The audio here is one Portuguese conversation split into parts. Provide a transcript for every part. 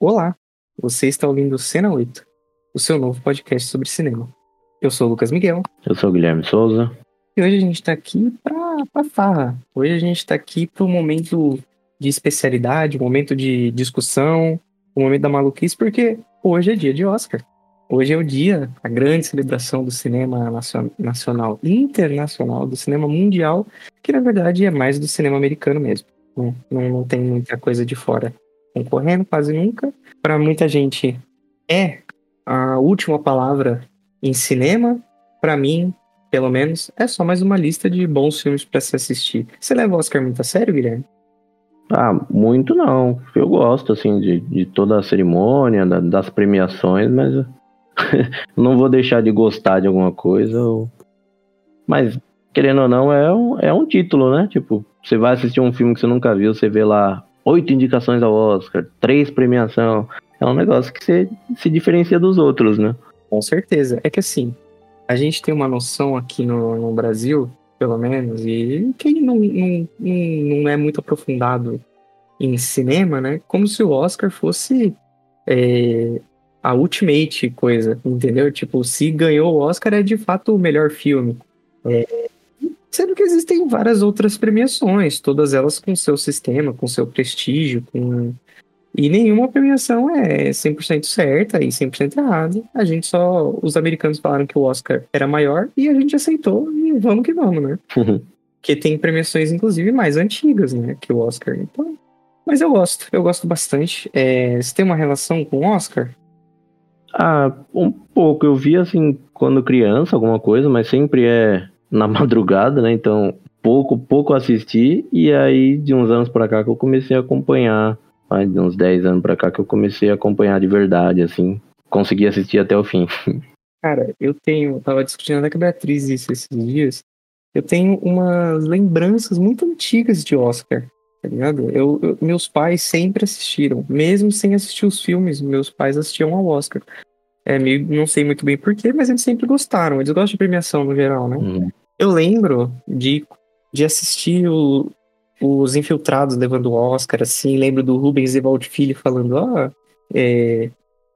Olá, você está ouvindo Cena 8, o seu novo podcast sobre cinema. Eu sou o Lucas Miguel Eu sou o Guilherme Souza. e hoje a gente está aqui pra farra. Hoje a gente está aqui para um momento de especialidade, um momento de discussão, um momento da maluquice, porque hoje é dia de Oscar. Hoje é o dia, a grande celebração do cinema nacio- nacional e internacional, do cinema mundial, que na verdade é mais do cinema americano mesmo. né? Não, não tem muita coisa de fora concorrendo, quase nunca. Para muita gente é a última palavra em cinema. Para mim, pelo menos, é só mais uma lista de bons filmes para se assistir. Você leva o Oscar muito a sério, Guilherme? Ah, muito não. Eu gosto, assim, de, de toda a cerimônia, da- das premiações, mas não vou deixar de gostar de alguma coisa. ou- Mas, querendo ou não, é um, é um título, né? Tipo, você vai assistir um filme que você nunca viu, você vê lá oito indicações ao Oscar, três premiação. É um negócio que você se diferencia dos outros, né? Com certeza. É que assim, a gente tem uma noção aqui no, no Brasil, pelo menos, e quem não, não, não, não é muito aprofundado em cinema, né? Como se o Oscar fosse é, a ultimate coisa, entendeu? Tipo, se ganhou o Oscar é de fato o melhor filme. É, sendo que existem várias outras premiações, todas elas com seu sistema, com seu prestígio, com e nenhuma premiação é 100% certa e 100% errada. A gente só. Os americanos falaram que o Oscar era maior e a gente aceitou e vamos que vamos, né? Porque tem premiações, inclusive, mais antigas, né? Que o Oscar. Então. Mas eu gosto, eu gosto bastante. É, você tem uma relação com o Oscar? Ah, um pouco. Eu vi assim quando criança alguma coisa, mas sempre é na madrugada, né? Então, pouco, pouco assisti. E aí, de uns anos pra cá que eu comecei a acompanhar. ah, De uns 10 anos pra cá que eu comecei a acompanhar de verdade, assim. Consegui assistir até o fim. Cara, eu tenho. Eu tava discutindo até com a Beatriz isso esses dias. Eu tenho umas lembranças muito antigas de Oscar, tá ligado? Eu, eu- meus pais sempre assistiram, mesmo sem assistir os filmes, meus pais assistiam ao Oscar. É, meio, não sei muito bem porquê, mas eles sempre gostaram. Eles gostam de premiação no geral, né? Hum. Eu lembro de, de assistir o- os Infiltrados levando o Oscar, assim, lembro do Rubens Evaldo Filho falando, ah, é,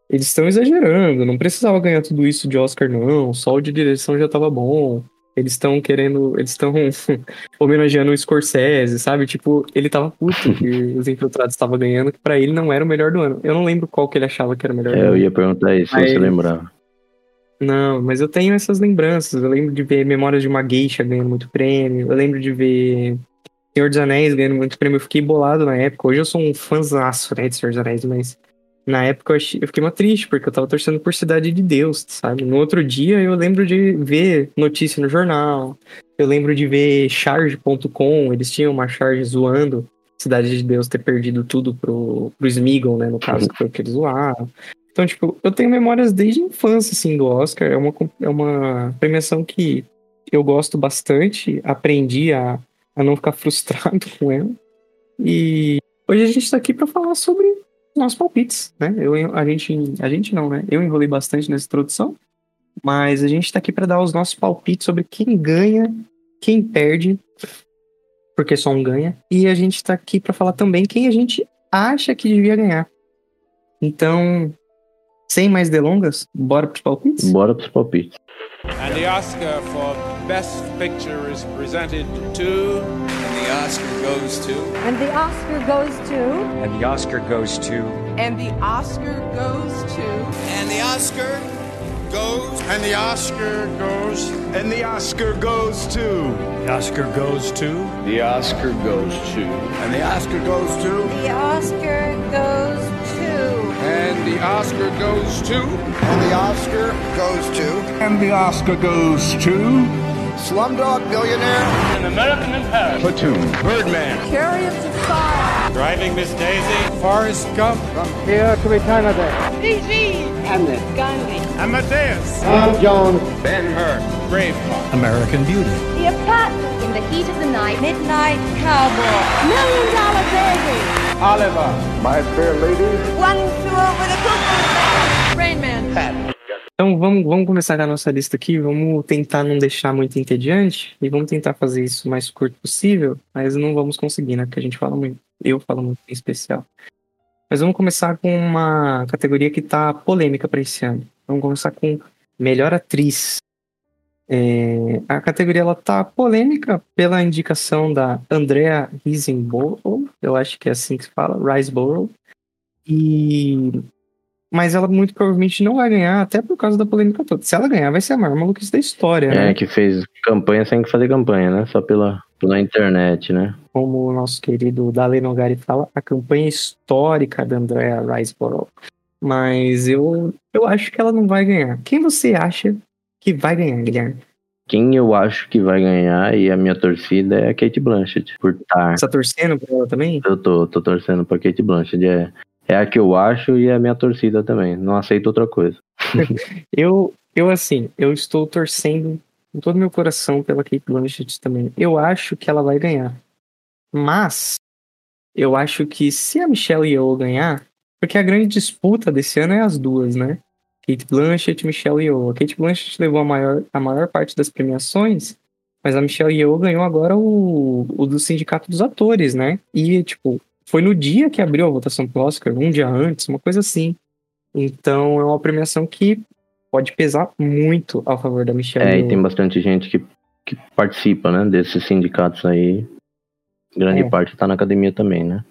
eles estão exagerando, não precisava ganhar tudo isso de Oscar, não, só o de direção já tava bom. Eles estão querendo, eles estão homenageando o Scorsese, sabe? Tipo, ele tava puto que os Infiltrados estavam ganhando, que pra ele não era o melhor do ano. Eu não lembro qual que ele achava que era o melhor do É, ano. eu ia perguntar isso, se Mas- você lembrava. Não, mas eu tenho essas lembranças. Eu lembro de ver Memórias de uma Geisha ganhando muito prêmio. Eu lembro de ver Senhor dos Anéis ganhando muito prêmio. Eu fiquei bolado na época. Hoje eu sou um fãzaço, né, de Senhor dos Anéis, mas na época eu, achei- eu fiquei muito triste, porque eu tava torcendo por Cidade de Deus, sabe? No outro dia eu lembro de ver notícia no jornal. Eu lembro de ver charge.com. Eles tinham uma charge zoando Cidade de Deus ter perdido tudo pro, pro Smeagol, né? No caso, que foi o que eles zoaram. Então, tipo, eu tenho memórias desde a infância, assim, do Oscar. É uma, é uma premiação que eu gosto bastante. Aprendi a, a não ficar frustrado com ela. E hoje a gente tá aqui pra falar sobre nossos palpites, né? Eu, a, gente, a gente não, né? Eu enrolei bastante nessa introdução. Mas a gente tá aqui pra dar os nossos palpites sobre quem ganha, quem perde, porque só um ganha. E a gente tá aqui pra falar também quem a gente acha que devia ganhar. Então, sem mais delongas, bora pros palpites? Bora pros palpites. And the Oscar for Best Picture is presented to. And the Oscar goes to. And the Oscar goes to. And the Oscar goes to. And the Oscar goes to. And the Oscar goes. And the Oscar goes. And the Oscar goes to. The Oscar goes to. The Oscar goes to. And the Oscar goes to. The Oscar goes to. And the Oscar goes to. And the Oscar goes to. And the Oscar goes to. Slumdog Billionaire. An American in Paris. Platoon. Birdman. Chariots of Fire. Driving Miss Daisy. Forrest Gump. From here to eternity. PG. Hamlet. Gandhi. Amadeus. Tom Jones. Ben Hur. Braveheart. American Beauty. Cleopatra. In the heat of the night. Midnight Cowboy. Million Dollar Baby. Oliver. My fair lady. One over the cuckoo's nest. Rain Man. Pat. Então vamos, vamos começar a nossa lista aqui, vamos tentar não deixar muito entediante e vamos tentar fazer isso o mais curto possível, mas não vamos conseguir, né? Porque a gente fala muito, eu falo muito em especial. Mas vamos começar com uma categoria que tá polêmica para esse ano. Vamos começar com melhor atriz. É, a categoria ela tá polêmica pela indicação da Andrea Riseborough, eu acho que é assim que se fala, Riseborough. E mas ela muito provavelmente não vai ganhar, até por causa da polêmica toda. Se ela ganhar, vai ser a maior maluquice da história, É, né? que fez campanha sem fazer campanha, né? Só pela, pela internet, né? Como o nosso querido Dale Nogari fala, a campanha histórica da Andrea Riseborough. Mas eu, eu acho que ela não vai ganhar. Quem você acha que vai ganhar, Guilherme? Quem eu acho que vai ganhar e a minha torcida é a Kate Blanchett. Por estar. Você tá torcendo pra ela também? Eu tô, tô torcendo pra Kate Blanchett. É, é a que eu acho e é a minha torcida também. Não aceito outra coisa. Eu, eu assim, eu estou torcendo com todo meu coração pela Kate Blanchett também. Eu acho que ela vai ganhar. Mas eu acho que se a Michelle Yeoh ganhar, porque a grande disputa desse ano é as duas, né? Kate Blanchett e Michelle Yeoh. A Kate Blanchett levou a maior, a maior parte das premiações, mas a Michelle Yeoh ganhou agora o, o do Sindicato dos Atores, né? E, tipo, foi no dia que abriu a votação pro Oscar, um dia antes, uma coisa assim. Então é uma premiação que pode pesar muito a favor da Michelle É, e Yeoh. tem bastante gente que, que participa, né? Desses sindicatos aí. Grande É. parte tá na academia também, né?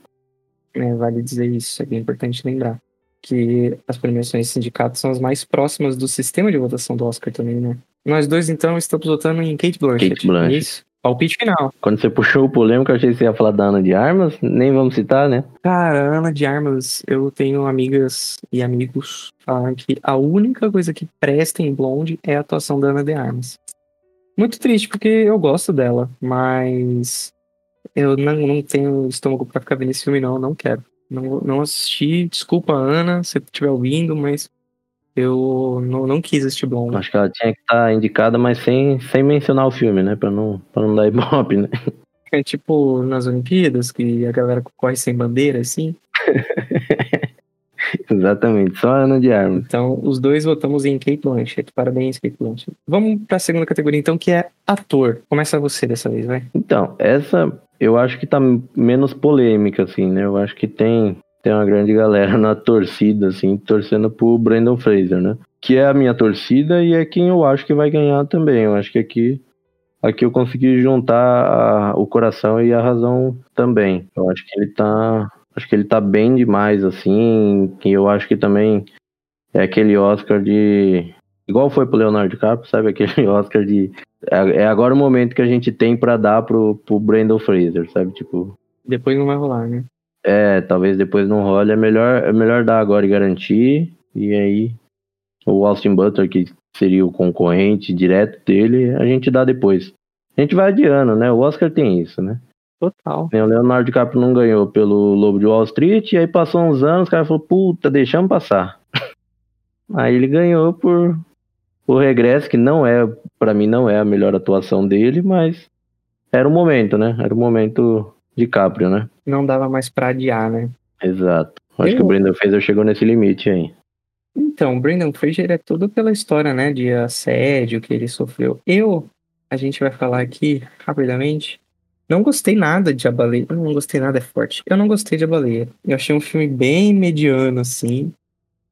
É, vale dizer isso, é bem importante lembrar. Que as premiações de sindicatos são as mais próximas do sistema de votação do Oscar também, né? Nós dois, então, estamos votando em Kate Blanchett. Kate Blanchett. Isso? Palpite final. Quando você puxou o polêmico, eu achei que você ia falar da Ana de Armas. Nem vamos citar, né? Cara, Ana de Armas, eu tenho amigas e amigos falando que a única coisa que presta em Blonde é a atuação da Ana de Armas. Muito triste, porque eu gosto dela, mas eu não, não tenho estômago pra ficar vendo esse filme, não, não quero. Não, não assisti, desculpa, Ana, se estiver ouvindo, mas eu não, não quis assistir Blonde. Acho que ela tinha que estar indicada, mas sem, sem mencionar o filme, né? Pra não, pra não dar ibope, né? É tipo nas Olimpíadas, que a galera corre sem bandeira, assim. Exatamente, só a Ana de Armas. Então, os dois votamos em Kate Blanchett. Parabéns, Kate Blanchett. Vamos pra segunda categoria, então, que é ator. Começa você dessa vez, vai. Então, essa eu acho que tá menos polêmica, assim, né? Eu acho que tem, tem uma grande galera na torcida, assim, torcendo pro Brandon Fraser, né? Que é a minha torcida e é quem eu acho que vai ganhar também. Eu acho que aqui, aqui eu consegui juntar a- o coração e a razão também. Eu acho que ele tá. Acho que ele tá bem demais, assim. E eu acho que também é aquele Oscar de. Igual foi pro Leonardo DiCaprio, sabe? Aquele Oscar de. É é agora o momento que a gente tem pra dar pro, pro Brandon Fraser, sabe? Tipo, Depois não vai rolar, né? é, talvez depois não role. É melhor, é melhor dar agora e garantir. E aí, o Austin Butler, que seria o concorrente direto dele, a gente dá depois. A gente vai adiando, né? O Oscar tem isso, né? Total. O Leonardo DiCaprio não ganhou pelo Lobo de Wall Street, e aí passou uns anos, o cara falou, puta, deixamos passar. aí ele ganhou por o regresso, que não é, pra mim, não é a melhor atuação dele, mas era o momento, né? Era o momento DiCaprio, né? Não dava mais pra adiar, né? Exato. Acho Eu- que o Brandon Fraser chegou nesse limite aí. Então, Brandon Fraser é tudo pela história, né? De assédio que ele sofreu. Eu, a gente vai falar aqui rapidamente. Não gostei nada de A Baleia. Não gostei nada, é forte. Eu não gostei de A Baleia. Eu achei um filme bem mediano, assim.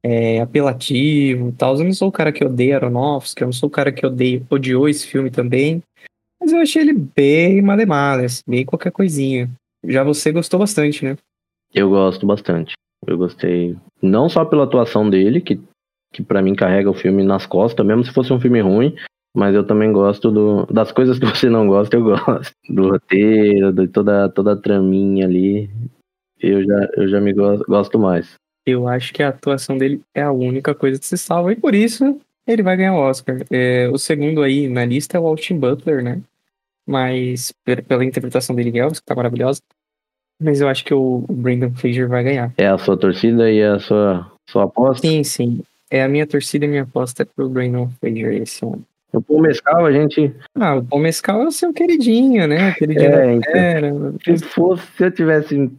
É, apelativo tal. Eu não sou o cara que odeia Aronofsky. Eu não sou o cara que odeia, odiou esse filme também. Mas eu achei ele bem male assim, bem qualquer coisinha. Já você gostou bastante, né? Eu gosto bastante. Eu gostei, não só pela atuação dele, que, que para mim carrega o filme nas costas, mesmo se fosse um filme ruim, mas eu também gosto do, das coisas que você não gosta, eu gosto. Do roteiro, de toda, toda a traminha ali. Eu já, eu já me gosto, gosto mais. Eu acho que a atuação dele é a única coisa que se salva e por isso ele vai ganhar o Oscar. É, o segundo aí na lista é o Austin Butler, né? Mas pe- pela interpretação dele Elvis, que tá maravilhosa. Mas eu acho que o Brandon Fraser vai ganhar. É a sua torcida e a sua, sua aposta? Sim, sim. É a minha torcida e minha aposta é pro Brandon Fraser esse ano. O Paul Mescal, a gente. Ah, o Paul Mescal é o seu queridinho, né? Queridinho É, da então. Se fosse, se eu tivesse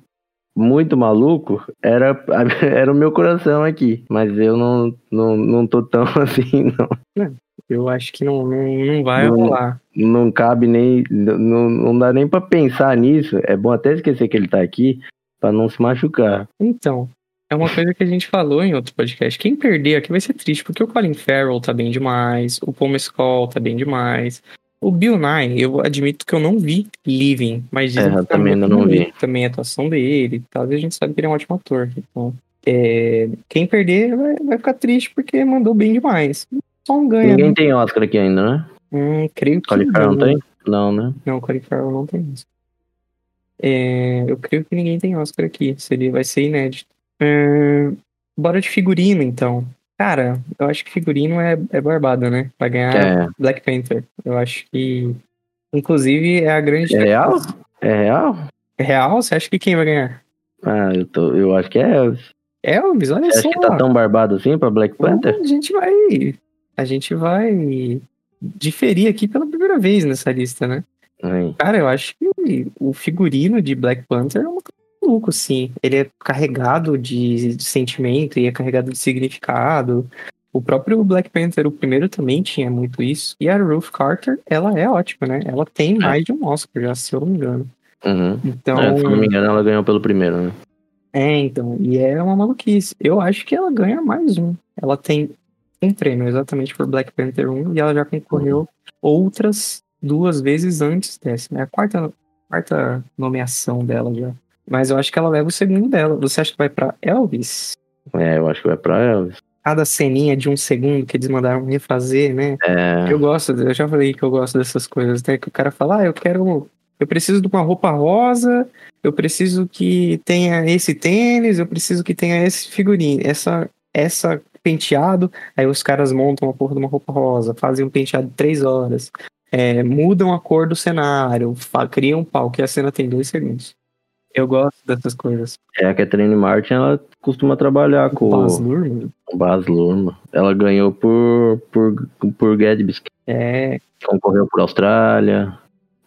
muito maluco, era, era o meu coração aqui. Mas eu não, não, não tô tão assim, não. Eu acho que não, não, não vai Não. rolar. Não cabe nem. Não, não dá nem pra pensar nisso. É bom até esquecer que ele tá aqui pra não se machucar. Então, é uma coisa que a gente falou em outro podcast. Quem perder aqui vai ser triste, porque o Colin Farrell tá bem demais, o Paul Mescal tá bem demais. O Bill Nye, eu admito que eu não vi Living, mas É, eu tá também ainda não vi. Também a atuação dele, talvez a gente sabe que ele é um ótimo ator. Então, é, quem perder vai, vai ficar triste porque mandou bem demais. Só um ganha. Ninguém né? tem Oscar aqui ainda, né? Hum, creio que Colin Farrell não não. tem? Não, né? Não, Colin Farrell não tem Oscar. É, eu creio que ninguém tem Oscar aqui. Seria, vai ser inédito. É, bora de figurino, então. Cara, eu acho que figurino é, é barbada, né? Vai ganhar É. Black Panther. Eu acho que. Inclusive, é a grande. É real? É real? É real? Você acha que quem vai ganhar? Ah, eu, tô, eu acho que é Elvis. Elvis, olha Você só. acha que tá tão barbado assim pra Black Panther? A gente vai. A gente vai diferir aqui pela primeira vez nessa lista, né? Cara, eu acho que o figurino de Black Panther é um maluco, sim. Ele é carregado de, de sentimento e é carregado de significado. O próprio Black Panther, o primeiro, também tinha muito isso. E a Ruth Carter, ela é ótima, né? Ela tem mais de um Oscar, já, se eu não me engano. Uhum. Então. É, se eu não me engano, ela ganhou pelo primeiro, né? É, então, e é uma maluquice. Eu acho que ela ganha mais um. Ela tem um prêmio exatamente por Black Panther 1 e ela já concorreu outras duas vezes antes dessa. É a quarta, quarta nomeação dela já. Mas eu acho que ela leva o segundo dela. Você acha que vai pra Elvis? É, eu acho que vai pra Elvis. Cada ceninha de um segundo que eles mandaram refazer, né? É, Eu gosto, eu já falei que eu gosto dessas coisas, né? Que o cara fala, ah, eu quero. Eu preciso de uma roupa rosa, eu preciso que tenha esse tênis, eu preciso que tenha esse figurino, essa, essa penteado. Aí os caras montam a porra de uma roupa rosa, fazem um penteado de três horas, é, mudam a cor do cenário, criam um palco e a cena tem dois segundos. Eu gosto dessas coisas. é a Catherine Martin, ela costuma trabalhar com Baz Luhrmann, o Baz Luhrmann. Ela ganhou por, por, por Gatsby. é Concorreu por Austrália.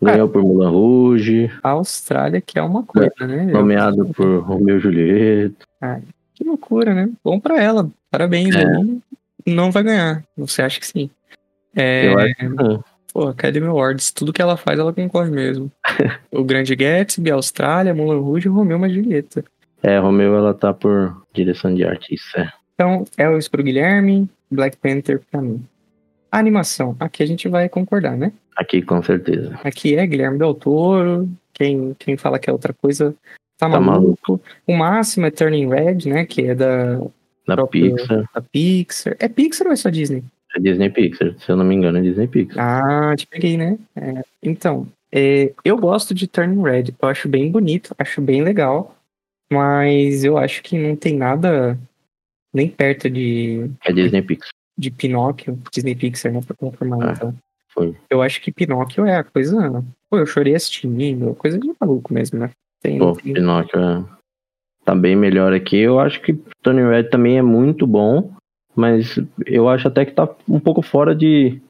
Ganhou por Mulan Rouge. a Austrália que é uma coisa, né? Nomeado por Romeu e Julieta. Que loucura, né? Bom pra ela. Parabéns. É. aí. Não vai ganhar. Você acha que sim? É, Eu acho que não. Pô, Academy Awards, tudo que ela faz, ela concorre mesmo. o Grande Gatsby, Austrália, Mulan Rouge e Romeu e Julieta. É, Romeu, ela tá por direção de arte, isso é. Então, Elvis pro Guilherme, Black Panther pra mim. A animação, aqui a gente vai concordar, né? Aqui, com certeza. Aqui é Guilherme Del Toro. Quem, quem fala que é outra coisa tá, Tá maluco. O máximo é Turning Red, né? Que é da, Da própria- Pixar. da Pixar. É Pixar ou é só Disney? É Disney Pixar. Se eu não me engano, é Disney Pixar. Ah, te peguei, né? É, então, é, eu gosto de Turning Red. Eu acho bem bonito, acho bem legal. Mas eu acho que não tem nada nem perto de, É Disney Pixar. de Pinóquio, Disney Pixar, né? Pra confirmar, Ah, então. foi. Eu acho que Pinóquio é a coisa. Pô, eu chorei assistindo, coisa de maluco mesmo, né? Tem, Pô, tem- Pinóquio é... tá bem melhor aqui. Eu acho que Tony Red também é muito bom, mas eu acho até que tá um pouco fora de.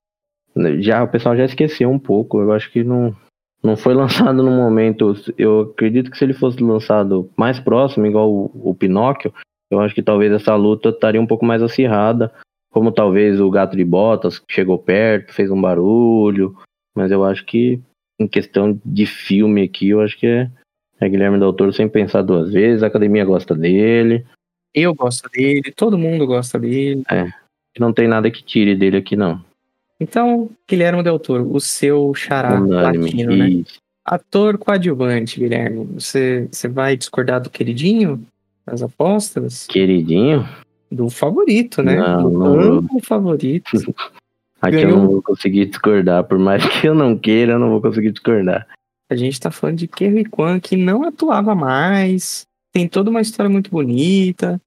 Já, o pessoal já esqueceu um pouco. Eu acho que não, não foi lançado no momento. Eu acredito que se ele fosse lançado mais próximo, igual o, o Pinóquio, eu acho que talvez essa luta estaria um pouco mais acirrada. Como talvez o Gato de Botas, que chegou perto, fez um barulho. Mas eu acho que, em questão de filme aqui, eu acho que é, é Guilherme Del Toro sem pensar duas vezes. A academia gosta dele. Eu gosto dele, todo mundo gosta dele. Não tem nada que tire dele aqui, não. Então, Guilherme Del Toro, o seu xará Unânime. latino, né? Ator coadjuvante, Guilherme. Você, você vai discordar do queridinho? Das apostas? Queridinho, Do favorito, né? Não, do não amplo favorito. aqui eu Ganhou. não vou conseguir discordar. Por mais que eu não queira, eu não vou conseguir discordar. A gente tá falando de Kerry Kwan, que não atuava mais. Tem toda uma história muito bonita.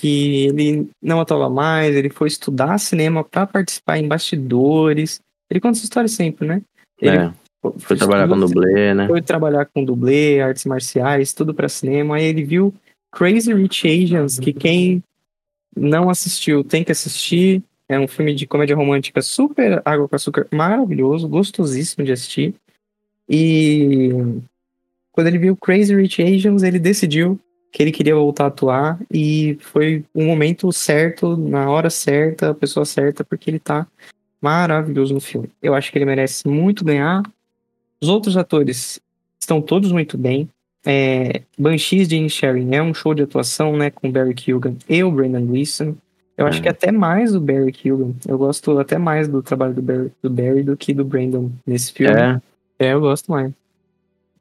Que ele não atuava mais, ele foi estudar cinema para participar em bastidores. Ele conta essa história sempre, né? Ele É. Foi trabalhar com dublê, né? Foi trabalhar com dublê, artes marciais, tudo pra cinema. Aí ele viu Crazy Rich Asians, que quem não assistiu tem que assistir. É um filme de comédia romântica super água com açúcar, maravilhoso, gostosíssimo de assistir. E quando ele viu Crazy Rich Asians, ele decidiu que ele queria voltar a atuar e foi o momento certo, na hora certa, a pessoa certa, porque ele tá maravilhoso no filme. Eu acho que ele merece muito ganhar. Os outros atores estão todos muito bem. É, Banshees de Sharing é um show de atuação, né, com o Barry Keoghan e o Brendan Gleeson. Eu acho É. que até mais do Barry Keoghan. Eu gosto até mais do trabalho do Barry, do Barry do que do Brandon nesse filme. É, É, eu gosto mais.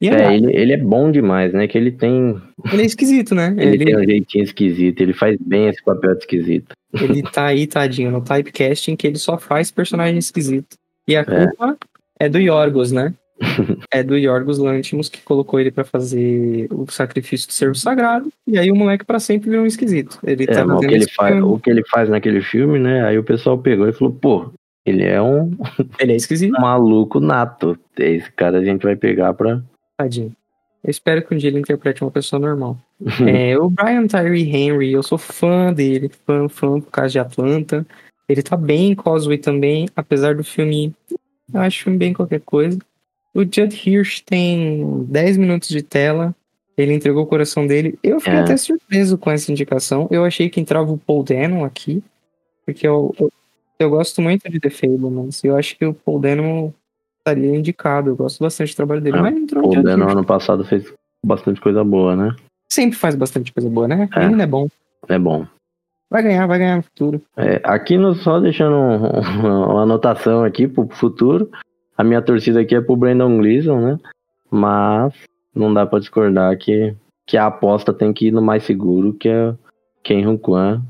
E é, é, ele, ele é bom demais, né? Que ele tem. ele é esquisito, né? Ele, Ele, tem um jeitinho esquisito, ele faz bem esse papel de esquisito. ele tá aí, tadinho, no typecasting que ele só faz personagem esquisito. E a culpa é, do Yorgos, né? é do Yorgos Lantimos que colocou ele pra fazer o sacrifício do servo sagrado. E aí o moleque pra sempre virou um esquisito. Ele É, tá o que, ele faz, o que ele faz naquele filme, né? Aí o pessoal pegou e falou, pô, ele é um Ele é esquisito, maluco nato. Esse cara a gente vai pegar pra. Tadinho. Eu espero que um dia ele interprete uma pessoa normal. É, o Brian Tyree Henry, eu sou fã dele, fã, fã por causa de Atlanta. Ele tá bem em Causeway também, apesar do filme. Eu acho filme bem qualquer coisa. O Judd Hirsch tem 10 minutos de tela. Ele entregou o coração dele. Eu fiquei É. até surpreso com essa indicação. Eu achei que entrava o Paul Dano aqui. Porque eu, eu, eu gosto muito de The Fablemans. Eu acho que o Paul Dano estaria indicado. Eu gosto bastante do trabalho dele. Ah, mas entrou o Dano ano passado fez bastante coisa boa, né? Sempre faz bastante coisa boa, né? É. Menino é bom. É bom. Vai ganhar, vai ganhar no futuro. É, aqui no, só deixando um- uma anotação aqui pro futuro. A minha torcida aqui é pro Brandon Gleason, né? Mas não dá pra discordar que, que a aposta tem que ir no mais seguro, que é Ken Hun Kwan,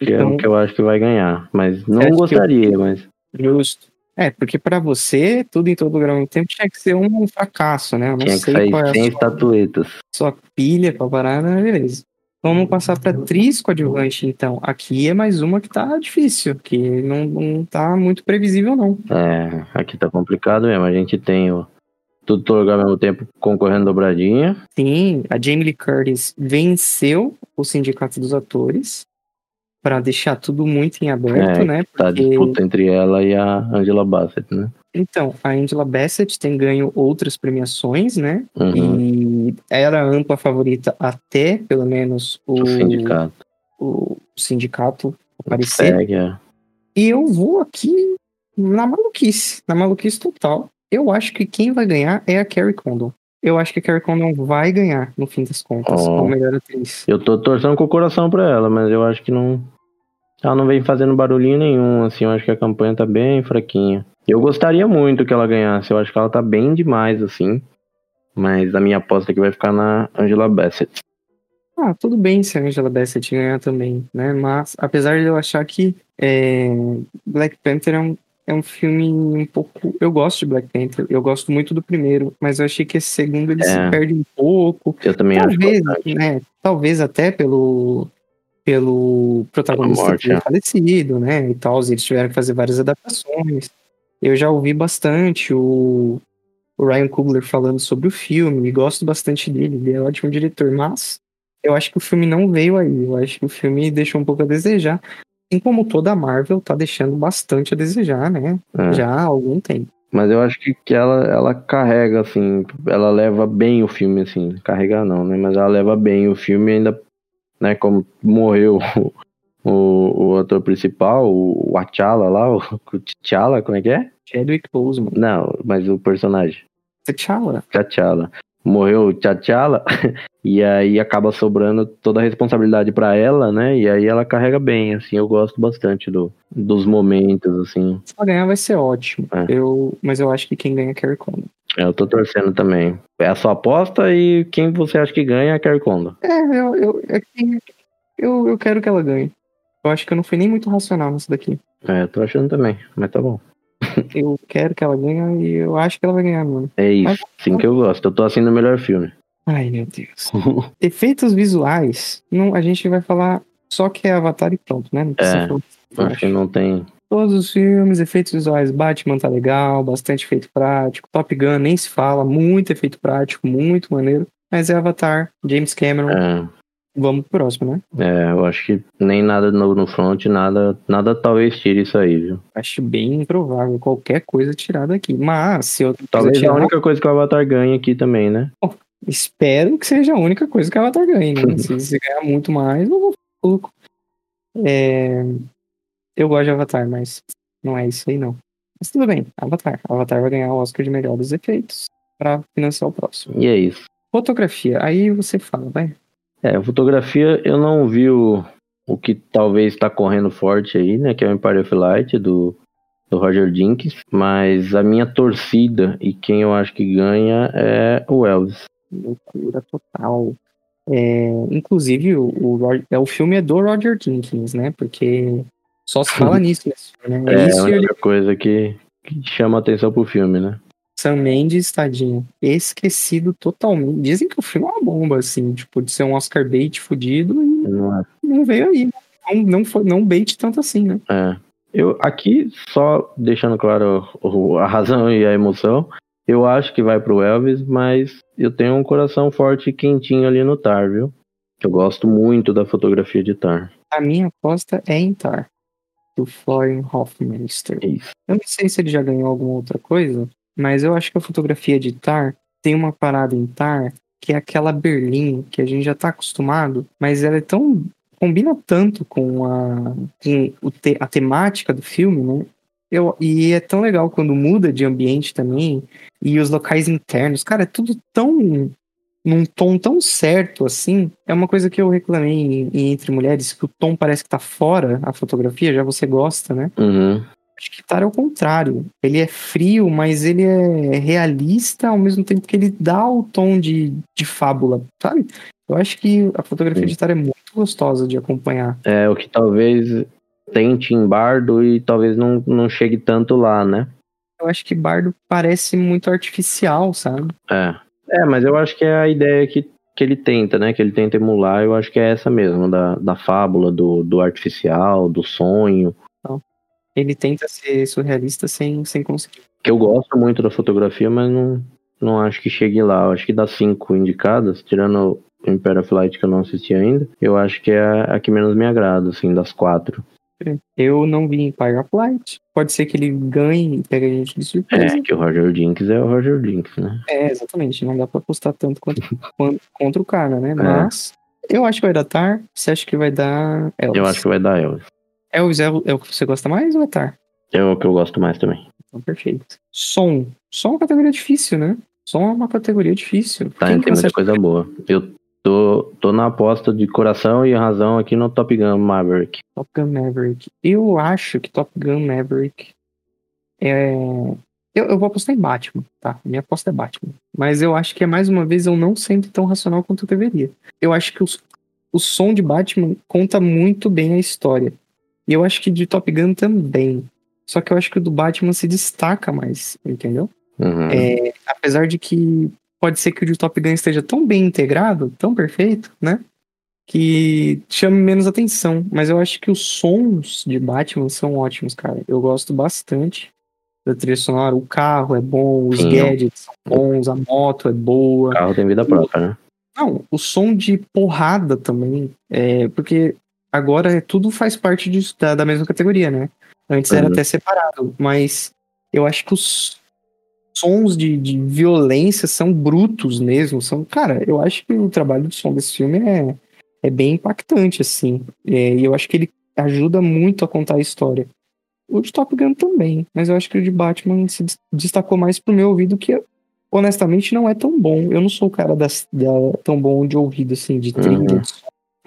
que é Então- o que eu acho que vai ganhar. Mas não que gostaria, mas Justo. É, porque pra você, tudo em todo lugar ao mesmo tempo tinha que ser um fracasso, né? Eu não tinha que sei sair qual é a sem estatuetas. sua pilha pra parada, beleza. Vamos passar pra atriz coadjuvante, então. Aqui é mais uma que tá difícil, que não, não tá muito previsível, não. É, aqui tá complicado mesmo. A gente tem o tudo todo lugar ao mesmo tempo concorrendo dobradinha. Sim, a Jamie Lee Curtis venceu o Sindicato dos Atores pra deixar tudo muito em aberto, É, né? Tá a Porque- disputa entre ela e a Angela Bassett, né? Então, a Angela Bassett tem ganho outras premiações, né? Uhum. E era a ampla favorita até, pelo menos, o, O sindicato. o sindicato aparecer. Segue, é. E eu vou aqui na maluquice, na maluquice total. Eu acho que quem vai ganhar é a Carrie Condon. Eu acho que a Carrie Condon vai ganhar, no fim das contas, Oh. como melhor atriz. Eu tô torcendo com o coração pra ela, mas eu acho que não. Ela não vem fazendo barulhinho nenhum, assim. Eu acho que a campanha tá bem fraquinha. Eu gostaria muito que ela ganhasse. Eu acho que ela tá bem demais, assim. Mas a minha aposta aqui vai ficar na Angela Bassett. Ah, tudo bem se a Angela Bassett ganhar também, né? Mas, apesar de eu achar que é, Black Panther é um, é um filme um pouco. Eu gosto de Black Panther, eu gosto muito do primeiro, mas eu achei que esse segundo ele É. se perde um pouco. Eu também acho Talvez, bastante. né? Talvez até pelo pelo protagonista morte, é. falecido, né? E tal, eles tiveram que fazer várias adaptações. Eu já ouvi bastante o, o Ryan Coogler falando sobre o filme, e gosto bastante dele, ele é um ótimo diretor, mas eu acho que o filme não veio aí. Eu acho que o filme deixou um pouco a desejar. Assim como toda a Marvel tá deixando bastante a desejar, né? É. Já há algum tempo. Mas eu acho que, que ela, ela carrega, assim, ela leva bem o filme, assim. Carregar não, né? Mas ela leva bem o filme ainda, né? Como morreu o, o ator principal, o T'Challa lá, o T'Challa, como é que é? Chadwick Boseman. Não, mas o personagem. T'Challa. T'Challa. Morreu o T'Challa e aí acaba sobrando toda a responsabilidade pra ela, né? E aí ela carrega bem, assim. Eu gosto bastante do, dos momentos, assim. Se ela ganhar vai ser ótimo. É. Eu, mas eu acho que quem ganha é Carrie Condon. Eu tô torcendo também. É a sua aposta e quem você acha que ganha é a Carrie Condon. É, eu, eu, é eu, eu quero que ela ganhe. Eu acho que eu não fui nem muito racional nisso daqui. É, eu tô achando também, mas tá bom. Eu quero que ela ganhe e eu acho que ela vai ganhar, mano. É isso, assim que eu gosto. Eu tô assim no melhor filme. Ai, meu Deus. Efeitos visuais, não, a gente vai falar só que é Avatar e pronto, né? Não É, falar. Acho que não tem. Todos os filmes, efeitos visuais, Batman tá legal, bastante efeito prático. Top Gun nem se fala, muito efeito prático, muito maneiro. Mas é Avatar, James Cameron. É, Vamos pro próximo, né? é, eu acho que nem nada de novo no front, nada, nada talvez tire isso aí, viu? Acho bem improvável qualquer coisa tirada aqui. Mas, se eu Talvez tirar, a única coisa que o Avatar ganhe aqui também, né? espero que seja a única coisa que a Avatar ganhe, né? se, se ganhar muito mais, eu vou ficar louco. É, Eu gosto de Avatar, mas não é isso aí, não. Mas tudo bem, Avatar. Avatar vai ganhar o Oscar de melhores efeitos pra financiar o próximo. E é isso. Fotografia, aí você fala, vai. É, fotografia eu não vi o, o que talvez está correndo forte aí, né? Que é o Empire of Light do, do Roger Dinkins. Mas a minha torcida e quem eu acho que ganha é o Elvis. Loucura total. É, inclusive, o, o, é, o filme é do Roger Dinkins, né? Porque só se fala nisso né? É, Isso a e ele única coisa que, que chama atenção pro filme, né? Sam Mendes, tadinho, esquecido totalmente. Dizem que o filme é uma bomba, assim, tipo, de ser um Oscar bait fudido e Não é não veio aí. Não, não, foi, não bait tanto assim, né? É. Eu aqui só deixando claro a razão e a emoção, eu acho que vai pro Elvis, mas eu tenho um coração forte e quentinho ali no Tar, viu? Eu gosto muito da fotografia de Tar. A minha aposta é em Tar, do Florian Hoffmeister. Isso. Eu não sei se ele já ganhou alguma outra coisa, mas eu acho que a fotografia de Tar tem uma parada em Tar que é aquela Berlim que a gente já tá acostumado, mas ela é tão. combina tanto com a, com o te- a temática do filme, né? Eu, e é tão legal quando muda de ambiente também, e os locais internos, cara, é tudo tão. num tom tão certo assim. É uma coisa que eu reclamei em, em Entre Mulheres, que o tom parece que tá fora a fotografia, já você gosta, né? Uhum. Acho que Tar é o contrário. Ele é frio, mas ele é realista ao mesmo tempo que ele dá o tom de, de fábula, sabe? Eu acho que a fotografia de Tar é muito gostosa de acompanhar. É o que talvez tente em Bardo e talvez não, não chegue tanto lá, né? Eu acho que Bardo parece muito artificial, sabe? É. É, mas eu acho que é a ideia que, que ele tenta, né? Que ele tenta emular, eu acho que é essa mesmo, da, da fábula, do, do artificial, do sonho. Ele tenta ser surrealista sem, sem conseguir. Que eu gosto muito da fotografia, mas não, não acho que chegue lá. Eu acho que das cinco indicadas, tirando o Imperial Flight que eu não assisti ainda, eu acho que é a, a que menos me agrada, assim, das quatro. Eu não vi Empire of Light. Pode ser que ele ganhe e pegue a gente de surpresa. É, que o Roger Dinks é o Roger Dinks, né? É, exatamente. Não dá pra apostar tanto quanto, quanto contra o cara, né? Mas eu acho que vai dar Tar. Você acha que vai dar Elvis? Eu acho que vai dar Elvis. Elvis é o, é o que você gosta mais ou é Tar? É o que eu gosto mais também. Então, perfeito. Som. Som é uma categoria difícil, né? Som é uma categoria difícil. Tá, Quem tem que muita coisa boa. Eu tô, tô na aposta de coração e razão aqui no Top Gun Maverick. Top Gun Maverick. Eu acho que Top Gun Maverick é. Eu, eu vou apostar em Batman, tá? Minha aposta é Batman. Mas eu acho que é mais uma vez eu não sendo tão racional quanto eu deveria. Eu acho que os, o som de Batman conta muito bem a história. E eu acho que de Top Gun também. Só que eu acho que o do Batman se destaca mais, entendeu? Uhum. É, apesar de que pode ser que o de Top Gun esteja tão bem integrado, tão perfeito, né? Que chame menos atenção. Mas eu acho que os sons de Batman são ótimos, cara. Eu gosto bastante da trilha sonora. O carro é bom, os Sim. gadgets são bons, a moto é boa. O carro tem vida própria, né? Não, o som de porrada também. É, porque agora tudo faz parte disso, da, da mesma categoria, né? Antes era Uhum. até separado, mas eu acho que os sons de, de violência são brutos mesmo. São, cara, eu acho que o trabalho de som desse filme é, é bem impactante, assim. É, e eu acho que ele ajuda muito a contar a história. O de Top Gun também, mas eu acho que o de Batman se des- destacou mais pro meu ouvido, que honestamente não é tão bom. Eu não sou o cara das, da, tão bom de ouvido, assim, de trilha, Uhum.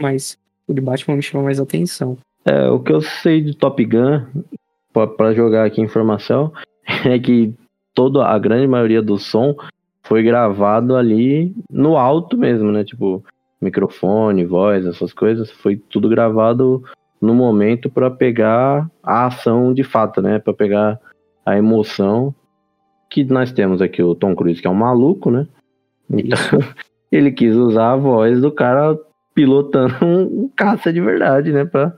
mas o de Batman me chama mais atenção. É, o que eu sei de Top Gun, pra- pra jogar aqui informação, é que toda a grande maioria do som foi gravado ali no alto mesmo, né? Tipo, microfone, voz, essas coisas, foi tudo gravado no momento pra pegar a ação de fato, né? Pra pegar a emoção que nós temos aqui o Tom Cruise, que é um maluco, né? Então, ele quis usar a voz do cara pilotando um, caça de verdade, né? Pra,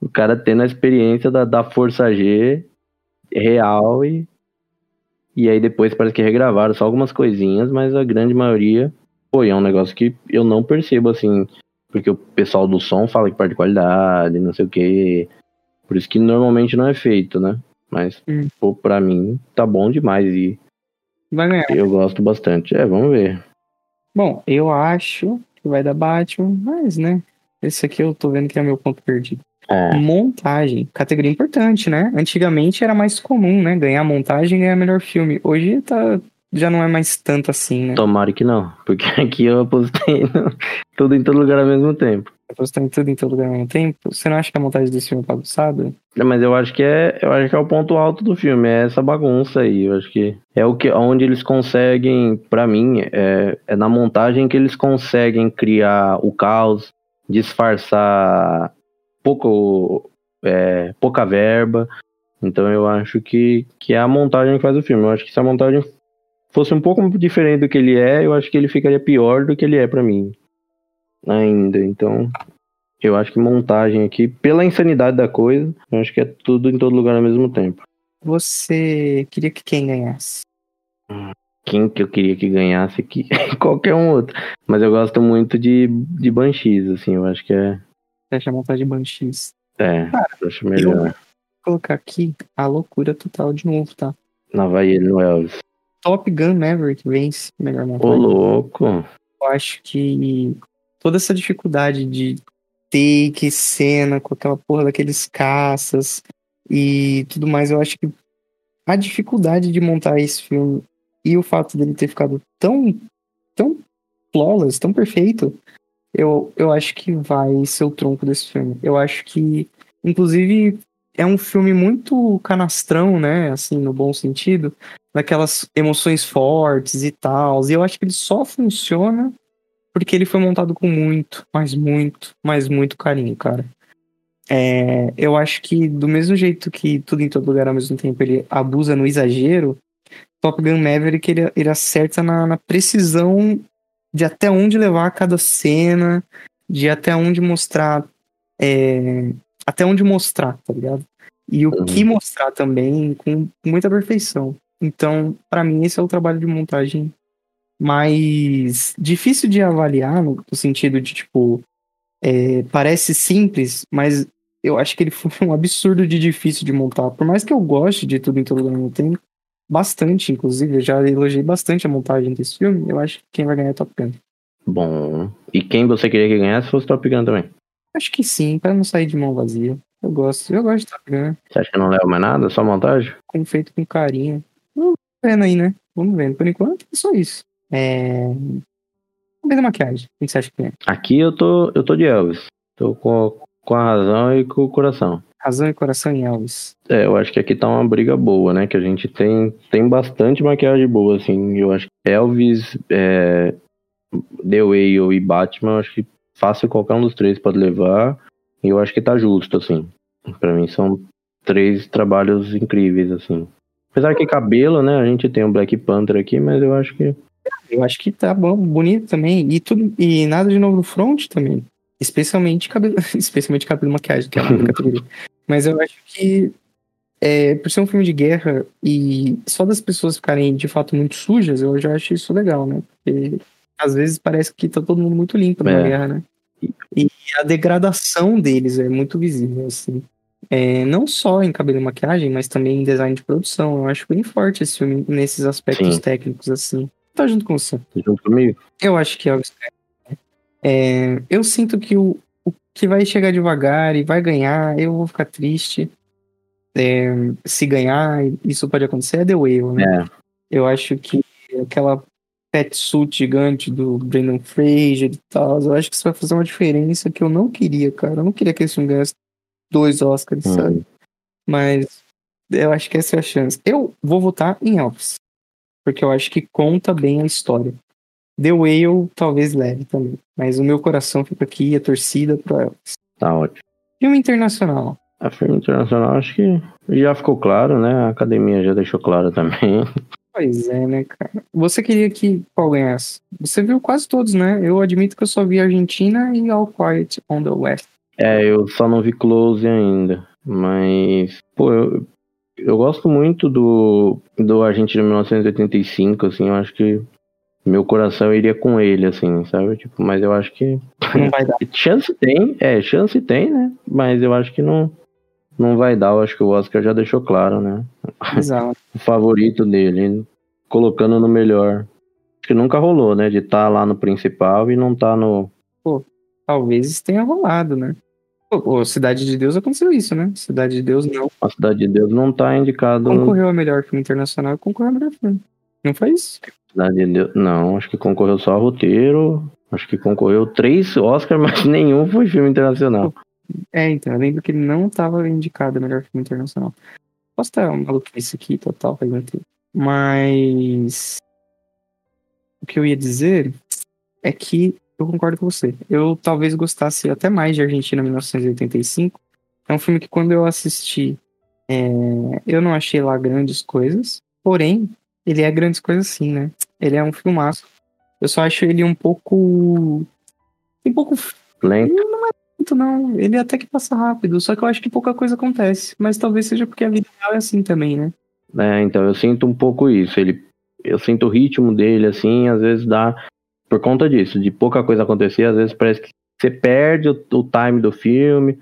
O cara tendo a experiência da, da Força G real e. E aí depois parece que regravaram só algumas coisinhas, mas a grande maioria foi é um negócio que eu não percebo assim. Porque o pessoal do som fala que perde qualidade, não sei o que. Por isso que normalmente não é feito, né? Mas, Hum. pô, pra mim, tá bom demais e Vai ganhar. eu gosto bastante. É, vamos ver. Bom, eu acho que vai dar Batman, mas, né? Esse aqui eu tô vendo que é meu ponto perdido. É, Montagem, categoria importante, né? Antigamente era mais comum, né? Ganhar montagem e ganhar melhor filme. Hoje tá, já não é mais tanto assim, né? tomara que não. Porque aqui eu apostei no- tudo em todo lugar ao mesmo tempo. Apostando tudo em todo lugar ao mesmo tempo. Você não acha que a montagem desse filme é bagunçada? É, Mas eu acho que é, eu acho que é o ponto alto do filme, é essa bagunça aí. Eu acho que é o que onde eles conseguem, pra mim, é, é na montagem que eles conseguem criar o caos, disfarçar pouco, é, pouca verba. Então eu acho que, que é a montagem que faz o filme. Eu acho que se a montagem fosse um pouco diferente do que ele é, eu acho que ele ficaria pior do que ele é pra mim. Ainda. Então, eu acho que montagem aqui, pela insanidade da coisa, eu acho que é tudo em todo lugar ao mesmo tempo. Você queria que quem ganhasse? Quem que eu queria que ganhasse aqui? Qualquer um outro. Mas eu gosto muito de, de Banshees, assim, eu acho que é. Acha a montagem Banshees? É, eu acho melhor. Vou colocar aqui a loucura total de novo, tá? Lá vai ele no Elvis. Top Gun Maverick vence melhor Ô, montagem. louco. Eu acho que toda essa dificuldade de take, cena, com aquela porra daqueles caças e tudo mais, eu acho que a dificuldade de montar esse filme e o fato dele ter ficado tão, tão flawless, tão perfeito, eu, eu acho que vai ser o tronco desse filme. Eu acho que, inclusive, é um filme muito canastrão, né? Assim, no bom sentido, daquelas emoções fortes e tal. E eu acho que ele só funciona porque ele foi montado com muito, mas muito, mas muito carinho, cara. É, eu acho que do mesmo jeito que tudo em todo lugar ao mesmo tempo ele abusa no exagero, Top Gun Maverick ele, ele acerta na, na precisão de até onde levar cada cena, de até onde mostrar, é, até onde mostrar, tá ligado? E o que mostrar também com muita perfeição. Então, pra mim esse é o trabalho de montagem mais difícil de avaliar no, sentido de tipo é, parece simples, mas eu acho que ele foi um absurdo de difícil de montar. Por mais que eu goste de tudo em todo lugar mesmo tempo, bastante, inclusive, eu já elogiei bastante a montagem desse filme. Eu acho que quem vai ganhar é Top Gun. Bom. E quem você queria que ganhasse fosse Top Gun também? Acho que sim, para não sair de mão vazia. Eu gosto, eu gosto de Top Gun, Você acha que não leva mais nada? Só montagem? com feito com carinho. Vamos vendo aí, né? Vamos vendo. Por enquanto, é só isso. É. Vamos ver da maquiagem. O que você acha que é? Aqui eu tô, eu tô de Elvis. Tô com, com a razão e com o coração. Razão e coração em Elvis. É, eu acho que aqui tá uma briga boa, né? Que a gente tem, tem bastante maquiagem boa, assim. Eu acho que Elvis, é, The Whale e Batman, eu acho que fácil qualquer um dos três pode levar. E eu acho que tá justo, assim. Pra mim são três trabalhos incríveis, assim. Apesar que cabelo, né? A gente tem o Black Panther aqui, mas eu acho que. Eu acho que tá bom, bonito também. E tudo e nada de novo no front também. Especialmente cabelo, especialmente cabelo e maquiagem, que é a categoria. Mas eu acho que é, por ser um filme de guerra e só das pessoas ficarem de fato muito sujas, eu já acho isso legal, né? Porque às vezes parece que tá todo mundo muito limpo numa É. guerra, né? E a degradação deles é muito visível, assim. É, não só em cabelo e maquiagem, mas também em design de produção. Eu acho bem forte esse filme nesses aspectos Sim. técnicos, assim. Tá junto com você. Junto comigo? Eu acho que é o é, Eu sinto que o, o que vai chegar devagar e vai ganhar, eu vou ficar triste. É, se ganhar, isso pode acontecer, é The Whale, né? É. Eu acho que aquela pet suit gigante do Brandon Fraser e tal, eu acho que isso vai fazer uma diferença que eu não queria, cara. Eu não queria que esse filme ganhasse dois Oscars, Hum. sabe? Mas eu acho que essa é a chance. Eu vou votar em Elvis, porque eu acho que conta bem a história. The Whale talvez leve também, mas o meu coração fica aqui, a torcida pro Elvis. Tá ótimo. Filme internacional. A filme internacional, acho que já ficou claro, né? A academia já deixou claro também. Pois é, né, cara? Você queria que qual ganhasse? Você viu quase todos, né? Eu admito que eu só vi Argentina e All Quiet on the West. É, eu só não vi Close ainda. Mas, pô, eu, eu gosto muito do, do Argentina 1985, assim, eu acho que meu coração iria com ele, assim, sabe? Tipo, mas eu acho que. Não vai dar. chance tem, é, chance tem, né? Mas eu acho que não, não vai dar. Eu acho que o Oscar já deixou claro, né? Exato. o favorito dele, colocando no melhor. Acho que nunca rolou, né? De estar tá lá no principal e não estar tá no. Pô, talvez tenha rolado, né? Pô, Cidade de Deus aconteceu isso, né? Cidade de Deus não. A Cidade de Deus não tá indicado. Concorreu a melhor filme internacional e concorreu a melhor filme. Não foi isso? Cidade de Deus. Não, acho que concorreu só a roteiro. Acho que concorreu três Oscars, mas nenhum foi filme internacional. É, então, eu lembro que ele não estava indicado a melhor filme internacional. Posso estar maluco isso aqui, total, faz um tempo. Mas. O que eu ia dizer é que eu concordo com você. Eu talvez gostasse até mais de Argentina 1985. É um filme que quando eu assisti, é, eu não achei lá grandes coisas. Porém, ele é grandes coisas sim, né? Ele é um filmaço. Eu só acho ele um pouco. Um pouco. Lento. Não é muito, não. Ele até que passa rápido. Só que eu acho que pouca coisa acontece. Mas talvez seja porque a vida real é assim também, né? É, então eu sinto um pouco isso. Ele, eu sinto o ritmo dele, assim, às vezes dá por conta disso, de pouca coisa acontecer, às vezes parece que você perde o, o time do filme,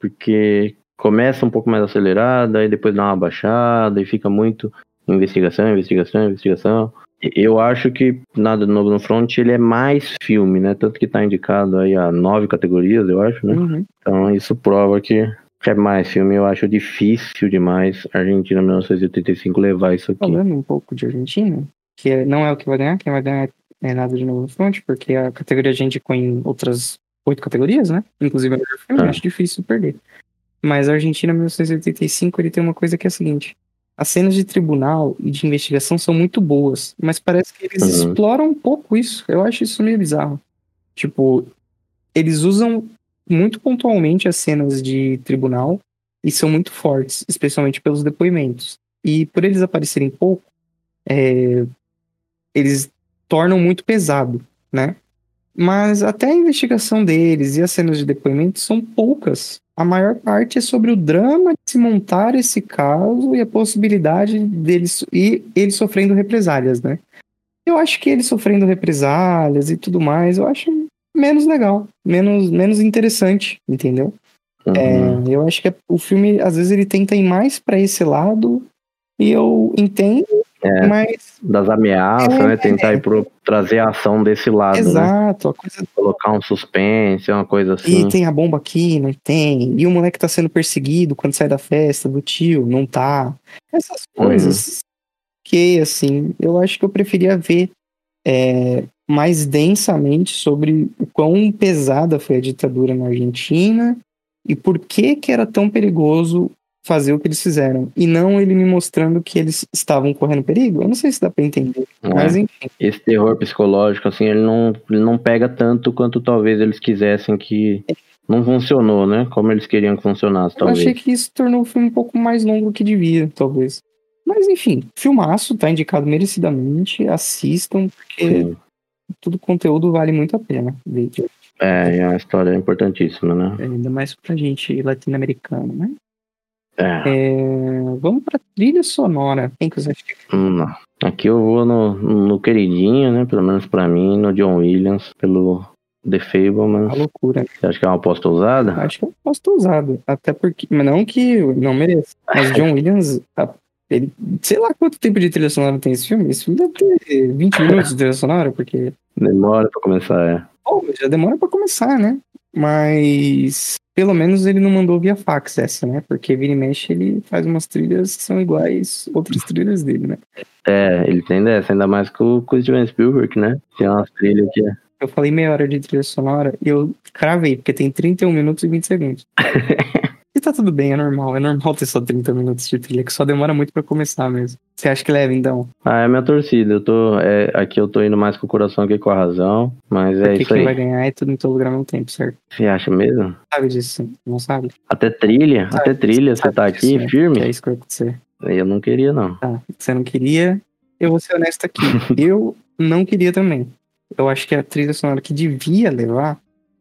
porque começa um pouco mais acelerado, aí depois dá uma baixada e fica muito investigação, investigação, investigação. Eu acho que Nada Novo no Front ele é mais filme, né? Tanto que tá indicado aí a nove categorias, eu acho, né? Uhum. Então isso prova que é mais filme. Eu acho difícil demais a Argentina 1985 levar isso aqui. Falando um pouco de Argentina, que não é o que vai ganhar, quem vai ganhar é nada de novo no front, porque a categoria a gente põe em outras oito categorias, né? Inclusive melhor filme, ah. acho difícil perder. Mas a Argentina 1985 ele tem uma coisa que é a seguinte: as cenas de tribunal e de investigação são muito boas, mas parece que eles uhum. exploram um pouco isso. Eu acho isso meio bizarro. Tipo, eles usam muito pontualmente as cenas de tribunal e são muito fortes, especialmente pelos depoimentos. E por eles aparecerem pouco, é, eles tornam muito pesado, né? Mas até a investigação deles e as cenas de depoimento são poucas. A maior parte é sobre o drama de se montar esse caso e a possibilidade deles e eles sofrendo represálias, né? Eu acho que eles sofrendo represálias e tudo mais, eu acho menos legal, menos, menos interessante, entendeu? Uhum. É, eu acho que o filme, às vezes, ele tenta ir mais para esse lado e eu entendo é, mas. Das ameaças, é, né? Tentar ir pro, trazer a ação desse lado. Né? Exato. Né? Coisa... Colocar um suspense, uma coisa assim. E tem a bomba aqui, não tem. E o moleque tá sendo perseguido quando sai da festa do tio, não tá. Essas coisas. Uhum. Que, assim, eu acho que eu preferia ver é, mais densamente sobre o quão pesada foi a ditadura na Argentina e por que que era tão perigoso fazer o que eles fizeram. E não ele me mostrando que eles estavam correndo perigo. Eu não sei se dá pra entender. É. Mas enfim. Esse terror psicológico, assim, ele não, ele não pega tanto quanto talvez eles quisessem que. Não funcionou, né? Como eles queriam que funcionasse, talvez. Eu achei que isso tornou o filme um pouco mais longo que devia, talvez. Mas enfim, filmaço, tá indicado merecidamente. Assistam, porque Sim. tudo conteúdo vale muito a pena. É, e a história é importantíssima, né? É, ainda mais pra gente latino-americano, né? É. É, vamos pra trilha sonora. Quem que você acha. Hum, aqui eu vou no, no queridinho, né? Pelo menos pra mim, no John Williams, pelo The Fablemans. A loucura. Você acha que é uma aposta ousada? Acho que é uma aposta ousada. Até porque. Mas não que não mereça. Mas John Williams, ele, sei lá quanto tempo de trilha sonora tem esse filme. Esse filme deve ter 20 minutos de trilha sonora, porque. Demora pra começar, é. Oh, já demora pra começar, né? Mas pelo menos ele não mandou via fax essa, né? Porque vira e mexe ele faz umas trilhas que são iguais outras trilhas dele, né? É, ele tem dessa, ainda mais com, com o Steven Spielberg, né? Tem umas trilhas que é. Eu falei meia hora de trilha sonora e eu cravei, porque tem 31 minutos e 20 segundos. E tá tudo bem, é normal. É normal ter só 30 minutos de trilha, que só demora muito para começar mesmo. Você acha que leva, então? Ah, é minha torcida. Eu tô, é, aqui eu tô indo mais com o coração que com a razão, mas é Porque isso quem aí. vai ganhar é tudo em todo lugar ao mesmo tempo, certo? Você acha mesmo? Sabe disso, não sabe? Até trilha, sabe, até trilha, você tá aqui disso, firme? É isso que vai acontecer. Eu não queria, não. Tá, você não queria, eu vou ser honesto aqui. eu não queria também. Eu acho que a trilha sonora que devia levar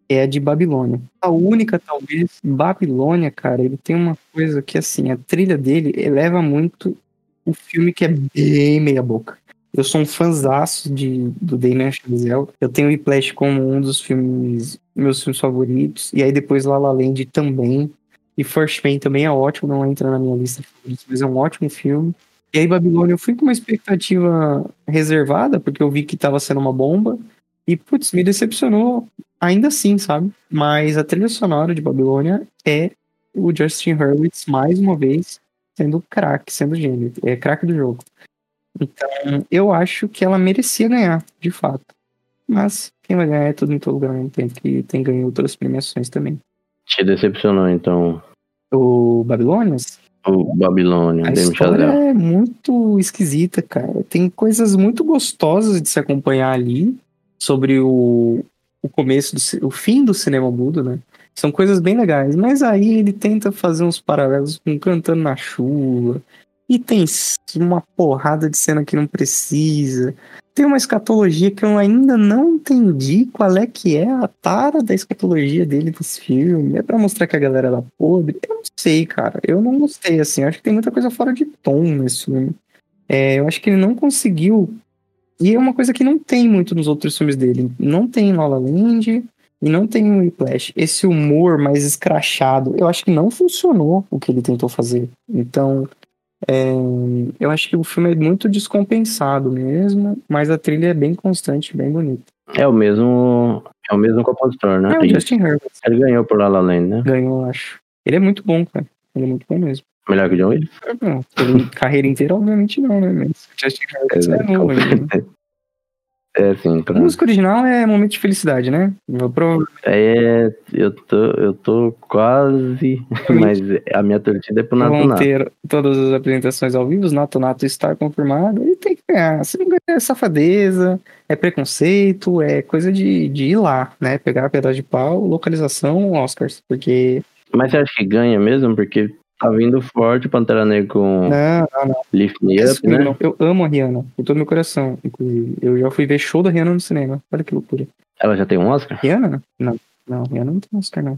é a de Babilônia. A única, talvez, Babilônia, cara, ele tem uma coisa que, assim, a trilha dele eleva muito o filme que é bem meia boca. Eu sou um fãzaço de, do Damien Chazelle. Eu tenho o Whiplash como um dos filmes, meus filmes favoritos. E aí depois La La Land também. E First Man também é ótimo, não entra na minha lista de mas é um ótimo filme. E aí Babilônia eu fui com uma expectativa reservada, porque eu vi que tava sendo uma bomba. E, putz, me decepcionou ainda assim, sabe? Mas a trilha sonora de Babilônia é o Justin Hurwitz, mais uma vez, sendo craque, sendo gênio. É craque do jogo. Então, eu acho que ela merecia ganhar, de fato. Mas quem vai ganhar é tudo em todo lugar mesmo tempo, que tem ganho outras premiações também. Te decepcionou, então? O Babilônias? O Babilônia, A história é muito esquisita, cara. Tem coisas muito gostosas de se acompanhar ali sobre o, o começo, do, o fim do cinema mudo, né? São coisas bem legais, mas aí ele tenta fazer uns paralelos com Cantando na Chuva. E tem uma porrada de cena que não precisa. Tem uma escatologia que eu ainda não entendi qual é que é a tara da escatologia dele desse filme. É pra mostrar que a galera era podre? Eu não sei, cara. Eu não gostei, assim. Eu acho que tem muita coisa fora de tom nesse filme. É, eu acho que ele não conseguiu. E é uma coisa que não tem muito nos outros filmes dele. Não tem em La La Land e não tem em Whiplash. Esse humor mais escrachado, eu acho que não funcionou o que ele tentou fazer. Então, é, eu acho que o filme é muito descompensado mesmo, mas a trilha é bem constante, bem bonita. É o mesmo. É o mesmo compositor, né? É o. Justin Herbert. Ele ganhou por La La Land, né? Ganhou, eu acho. Ele é muito bom, cara. Ele é muito bom mesmo. Melhor que o John Williams? Não, ele- carreira inteira, obviamente não, né? Mas Justin Herbert é novo ainda. né? É, sim, A claro. música original é Momento de Felicidade, né? Prova- É, eu tô, eu tô quase, mas a minha torcida é pro Nato Vão Nato. ter todas as apresentações ao vivo, Nato Nato está confirmado, e tem que ganhar. Se não ganhar é safadeza, é preconceito, é coisa de, de ir lá, né? Pegar pedaço de pau, localização, Oscars. Porque. Mas você acha que ganha mesmo? Porque tá vindo forte o Pantera Negra com Não, não, não. Lift Me Up, né? não. Eu amo a Rihanna, com todo meu coração, inclusive. Eu já fui ver show da Rihanna no cinema. Olha que loucura. Ela já tem um Oscar? Rihanna? Não, não, Rihanna não tem Oscar, não.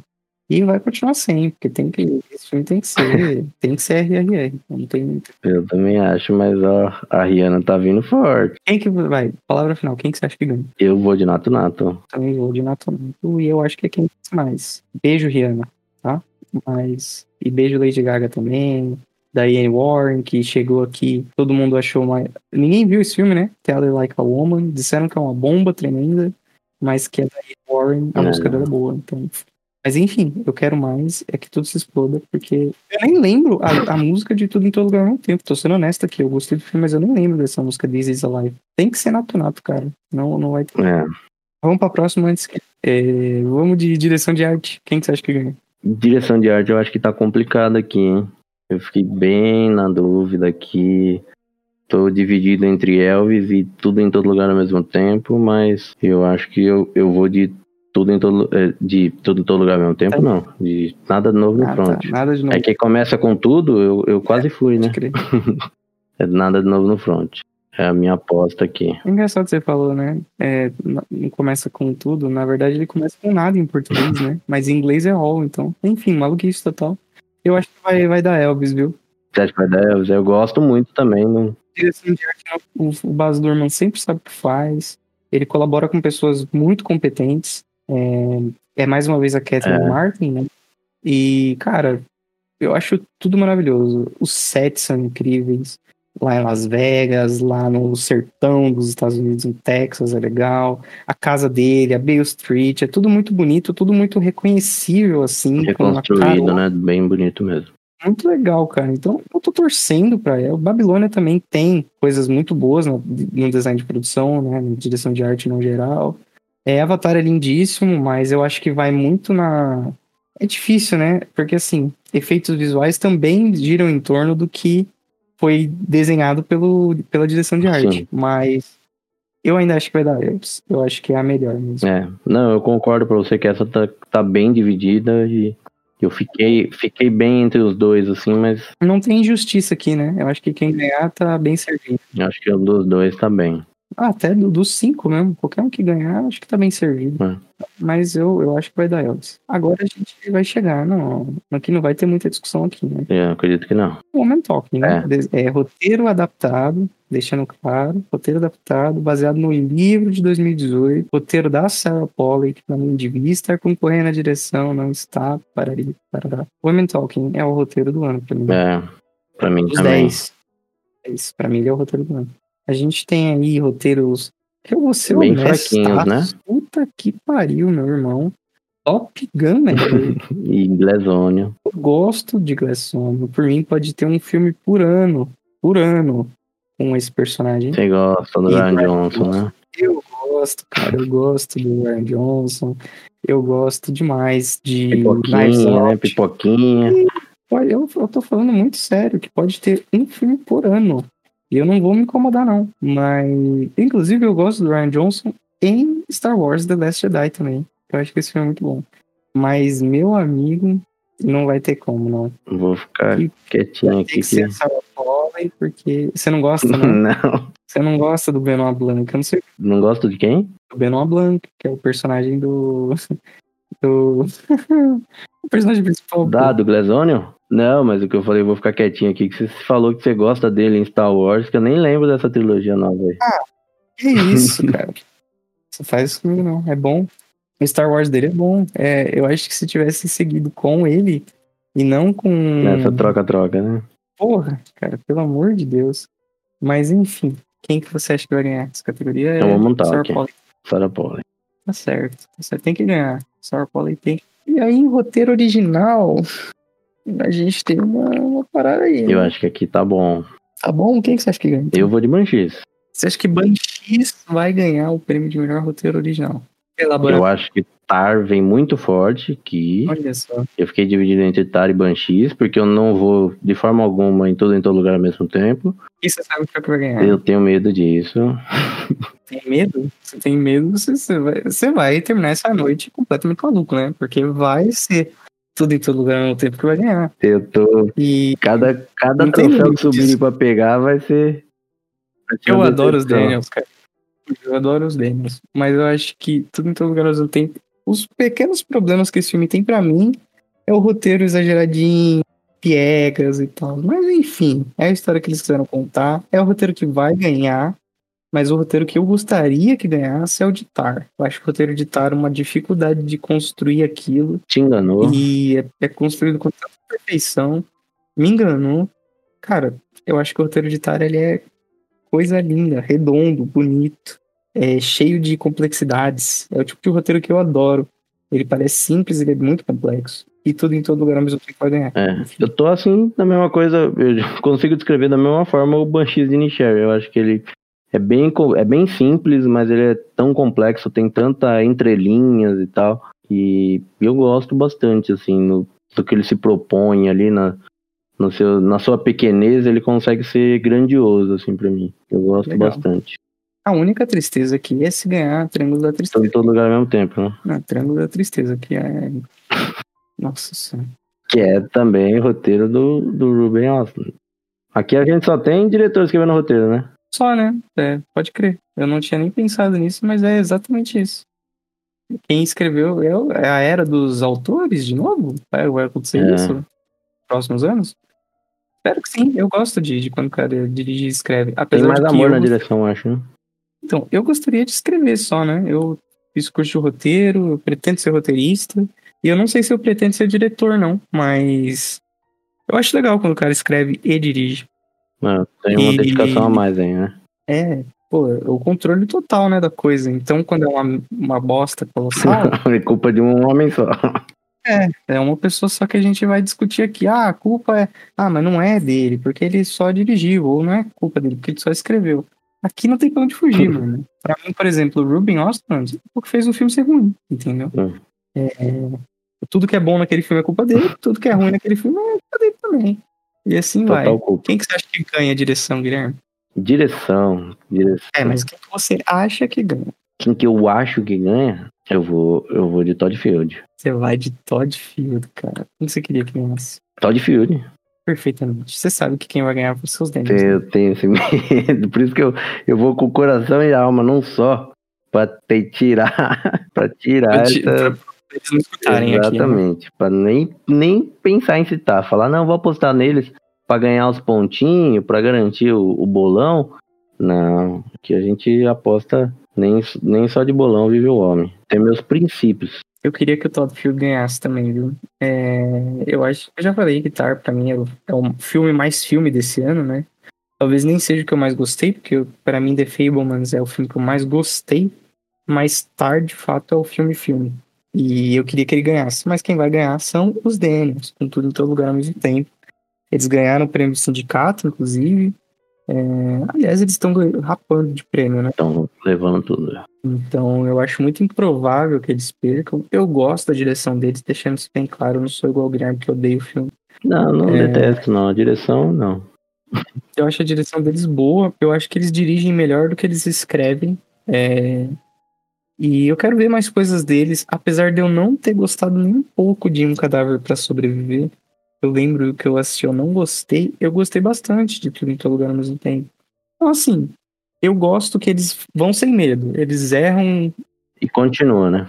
E vai continuar sem, porque tem que. Esse filme tem que ser. tem que ser RRR. Não tem. Eu também acho, mas ó, a Rihanna tá vindo forte. Quem que vai? Palavra final, quem que você acha que ganha? Eu vou de Nato Nato. Também vou de Nato Nato, e eu acho que é quem mais. Beijo, Rihanna, tá? Mas. E beijo Lady Gaga também. Diane Warren, que chegou aqui, todo mundo achou uma. Ninguém viu esse filme, né? Tell Her Like a Woman. Disseram que é uma bomba tremenda, mas que a Diane Warren, a Não. música dela é boa, então. Mas enfim, eu quero mais é que tudo se exploda, porque eu nem lembro a, a música de Tudo em Todo Lugar ao mesmo tempo. Tô sendo honesto aqui, eu gostei do filme, mas eu nem lembro dessa música This Is Alive. Tem que ser Nato Nato, cara. Não, não vai ter. É. Vamos pra próxima antes que. é, vamos de direção de arte. Quem que você acha que ganha? Direção de arte eu acho que tá complicado aqui, hein? Eu fiquei bem na dúvida aqui. Tô dividido entre Elvis e tudo em todo lugar ao mesmo tempo, mas eu acho que eu, eu vou de tudo em todo eh, de tudo em todo lugar ao mesmo tempo, não. De nada de novo no Ah, tá. front. Nada de novo. É que começa com tudo, eu, eu quase fui, né? é nada de novo no front. É a minha aposta aqui. É engraçado que você falou, né? É, não começa com tudo. Na verdade, ele começa com nada em português, né? Mas em inglês é all, então. Enfim, maluquice total. Eu acho que vai, vai dar Elvis, viu? Você acha que vai dar Elvis? Eu gosto muito também. Não... Direção de arte, o, o Baz Luhrmann sempre sabe o que faz. Ele colabora com pessoas muito competentes. É, é mais uma vez a Catherine É. Martin, né? E, cara, eu acho tudo maravilhoso. Os sets são incríveis. Lá em Las Vegas, lá no sertão dos Estados Unidos, em Texas, é legal. A casa dele, a Bay Street, é tudo muito bonito, tudo muito reconhecível, assim. Reconstruído, né? Bem bonito mesmo. muito legal, cara. Então, eu tô torcendo pra ela. O Babilônia também tem coisas muito boas no, no design de produção, né? Na direção de arte no geral. É, Avatar é lindíssimo, mas eu acho que vai muito na. É difícil, né? Porque, assim, efeitos visuais também giram em torno do que foi desenhado pelo, pela direção de arte. Sim. Mas eu ainda acho que vai dar. Eu acho que é a melhor mesmo. É, não, eu concordo pra você que essa tá, tá bem dividida e eu fiquei, fiquei bem entre os dois, assim, mas Não tem injustiça aqui, né? Eu acho que quem ganhar tá bem servido. acho que o dos dois tá bem. Ah, até do- dos cinco mesmo. Qualquer um que ganhar, acho que tá bem servido. É. Mas eu, eu acho que vai dar Elvis. Agora a gente vai chegar. Não, aqui não vai ter muita discussão aqui, né? Eu acredito que não. Woman Talking, né? Des- É. roteiro adaptado, deixando claro, roteiro adaptado, baseado no livro de 2018, roteiro da Sarah Polley, que na minha devia estar concorrendo à direção, não está, parari, parará. Woman Talking é o roteiro do ano pra mim. É, pra mim Os também. 10. Isso, pra mim ele é o roteiro do ano. A gente tem aí roteiros, eu vou ser Bem fraquinhos, tá? né? Puta que pariu, meu irmão. Top Gun, né? E Glazônio. Eu gosto de Glass Onion. Por mim, pode ter um filme por ano. Por ano. Com esse personagem. Você gosta do E Ryan Johnson, né? Eu gosto, cara. Eu gosto do Ryan Johnson. Eu gosto demais de Pipoquinha, né? Pipoquinha. Olha, eu, eu tô falando muito sério, que pode ter um filme por ano. E eu não vou me incomodar, não. Mas, inclusive, eu gosto do Ryan Johnson em Star Wars The Last Jedi também. Eu acho que esse filme é muito bom. Mas, meu amigo, não vai ter como, não. Vou ficar quietinho Tem aqui. que ser Que... Sarah Polley, porque você não gosta, né? Não. Você não gosta do Benoit Blanc. Eu não sei Não gosto de quem? o Benoit Blanc, que é o personagem do. do. o personagem principal. Da, do? Não, mas o que eu falei, eu vou ficar quietinho aqui, que você falou que você gosta dele em Star Wars, que eu nem lembro dessa trilogia nova aí. Que isso, cara. Você faz isso comigo, não. É bom. O Star Wars dele é bom. É, eu acho que se tivesse seguido com ele e não com. Nessa troca-troca, né? Porra, cara, pelo amor de Deus. Mas enfim, quem que você acha que vai ganhar essa categoria? Então vamos montar Sarah aqui. Polley. Sarah Polley. Tá certo. Você tem que ganhar. Sarah Polley tem. E aí, roteiro original, a gente tem uma, uma parada aí. Eu né? acho que aqui tá bom. Tá bom? Quem que você acha que ganha? Eu vou de Banshees. Você acha que Banshees vai ganhar o prêmio de melhor roteiro original? Elaborar. Eu acho que Tar vem muito forte aqui. Olha só. Eu fiquei dividido entre Tar e Banshees, porque eu não vou de forma alguma em todo em todo lugar ao mesmo tempo. E você sabe que vai ganhar? Eu tenho medo disso. Tem medo? Você tem medo, você, você, vai, você vai terminar essa noite completamente maluco, né? Porque vai ser tudo em todo lugar ao mesmo tempo que vai ganhar. Eu tô. E Cada, cada troféu que subir pra pegar vai ser. vai ser eu adoro os. Daniels, cara. Eu adoro os Daniels. Mas eu acho que tudo em todo lugar ao mesmo tempo. Os pequenos problemas que esse filme tem pra mim é o roteiro exageradinho, piegas e tal. Mas enfim, é a história que eles quiseram contar. É o roteiro que vai ganhar. Mas o roteiro que eu gostaria que ganhasse é o de Tar. Eu acho que o roteiro de Tar é uma dificuldade de construir aquilo. Te enganou. E é, é construído com tanta perfeição. Me enganou. Cara, eu acho que o roteiro de Tar ele é coisa linda, redondo, bonito, é cheio de complexidades. É o tipo de roteiro que eu adoro. Ele parece simples, ele é muito complexo. E tudo em todo lugar ao mesmo tempo vai ganhar. É, eu tô assim, da mesma coisa, eu consigo descrever da mesma forma o Banshees de Nisher. Eu acho que ele é bem, é bem simples, mas ele é tão complexo, tem tanta entrelinhas e tal. E eu gosto bastante, assim, no, do que ele se propõe ali na, no seu, na sua pequenez, ele consegue ser grandioso, assim, pra mim. Eu gosto Legal. bastante. A única tristeza aqui é se ganhar Triângulo da Tô Tristeza. em todo lugar ao mesmo tempo, né? Não, Triângulo da Tristeza, que é. Nossa senhora. Que é também o roteiro do, do Ruben Austin. Aqui a gente só tem diretor escrevendo roteiro, né? Só, né? É, pode crer. Eu não tinha nem pensado nisso, mas é exatamente isso. Quem escreveu é é a era dos autores, de novo? Vai, vai acontecer É. isso nos próximos anos? Espero que sim. Eu gosto de, de quando o cara dirige e escreve. Tem Apesar mais de que amor na gost- direção, eu acho, né? Então, eu gostaria de escrever só, né? Eu fiz curso de roteiro, eu pretendo ser roteirista. E eu não sei se eu pretendo ser diretor, não. Mas eu acho legal quando o cara escreve e dirige. Ah, tem uma E- dedicação a mais aí, né? É, pô, o controle total, né, da coisa. Então, quando é uma, uma bosta colossal, é culpa de um homem só. é, é uma pessoa só que a gente vai discutir aqui. Ah, a culpa é. Ah, mas não é dele, porque ele só dirigiu. Ou não é culpa dele, porque ele só escreveu. Aqui não tem pra onde fugir, mano. Pra mim, por exemplo, o Ruben Ostland, o que fez o filme ser ruim, entendeu? Hum. É, tudo que é bom naquele filme é culpa dele, tudo que é ruim naquele filme é culpa dele também. E assim vai. Total culpa. Quem que você acha que ganha a direção, Guilherme? Direção, direção. É, mas quem que você acha que ganha? Quem que eu acho que ganha, eu vou, eu vou de Todd Field. Você vai de Todd Field, cara. Quem você queria que ganhasse? Todd Field. perfeitamente. Você sabe que quem vai ganhar são seus dentes. Eu tenho esse medo. Por isso que eu, eu vou com o coração e a alma, não só. Pra ter, tirar. pra tirar Pra essa. pra eles não escutarem aqui, né? Exatamente. Pra nem, nem pensar em citar. Falar, não, vou apostar neles pra ganhar os pontinhos, pra garantir o, o bolão. Não. Que a gente aposta nem, nem só de bolão vive o homem. Tem meus princípios. Eu queria que o Todd Field ganhasse também, viu? É, eu acho, eu já falei que Tar pra mim é o, é o filme mais filme desse ano, né? Talvez nem seja o que eu mais gostei, porque pra mim The Fablemans é o filme que eu mais gostei, mas Tar de fato é o filme filme. E eu queria que ele ganhasse, mas quem vai ganhar são os Daniels, com tudo em todo lugar ao mesmo tempo. Eles ganharam o prêmio do sindicato, inclusive. É, aliás, eles estão rapando de prêmio, né? Estão levando tudo. Então, eu acho muito improvável que eles percam. Eu gosto da direção deles, deixando isso bem claro. Eu não sou igual o Guilherme, que odeio o filme. Não, não É. detesto, não. A direção, não. Eu acho a direção deles boa. Eu acho que eles dirigem melhor do que eles escrevem. É, E eu quero ver mais coisas deles. Apesar de eu não ter gostado nem um pouco de Um Cadáver para Sobreviver. Eu lembro que eu assisti, eu não gostei. Eu gostei bastante de Tudo em Todo Lugar ao mesmo tempo. Então, assim, eu gosto que eles vão sem medo. Eles erram E continua, né?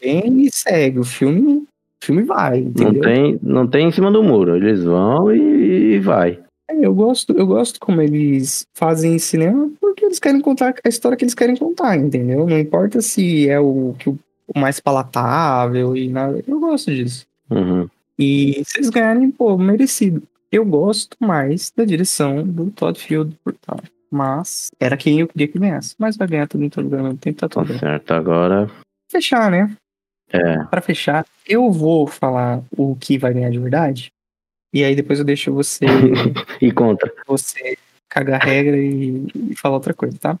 bem e segue. O filme, o filme vai, Não entendeu? tem, não tem em cima do muro. Eles vão e, e vai. É, eu gosto, eu gosto como eles fazem cinema porque eles querem contar a história que eles querem contar, entendeu? Não importa se é o, que o, mais palatável e nada. Eu gosto disso. Uhum. E eles ganharem, pô, merecido. Eu gosto mais da direção do Todd Field por tal. Mas era quem eu queria que ganhasse. Mas vai ganhar tudo em todo lugar ao mesmo tempo, tá Tá tudo certo. Agora. Fechar, né? É. Pra fechar, eu vou falar o que vai ganhar de verdade. E aí depois eu deixo você E contra. você cagar a regra e, e falar outra coisa, tá?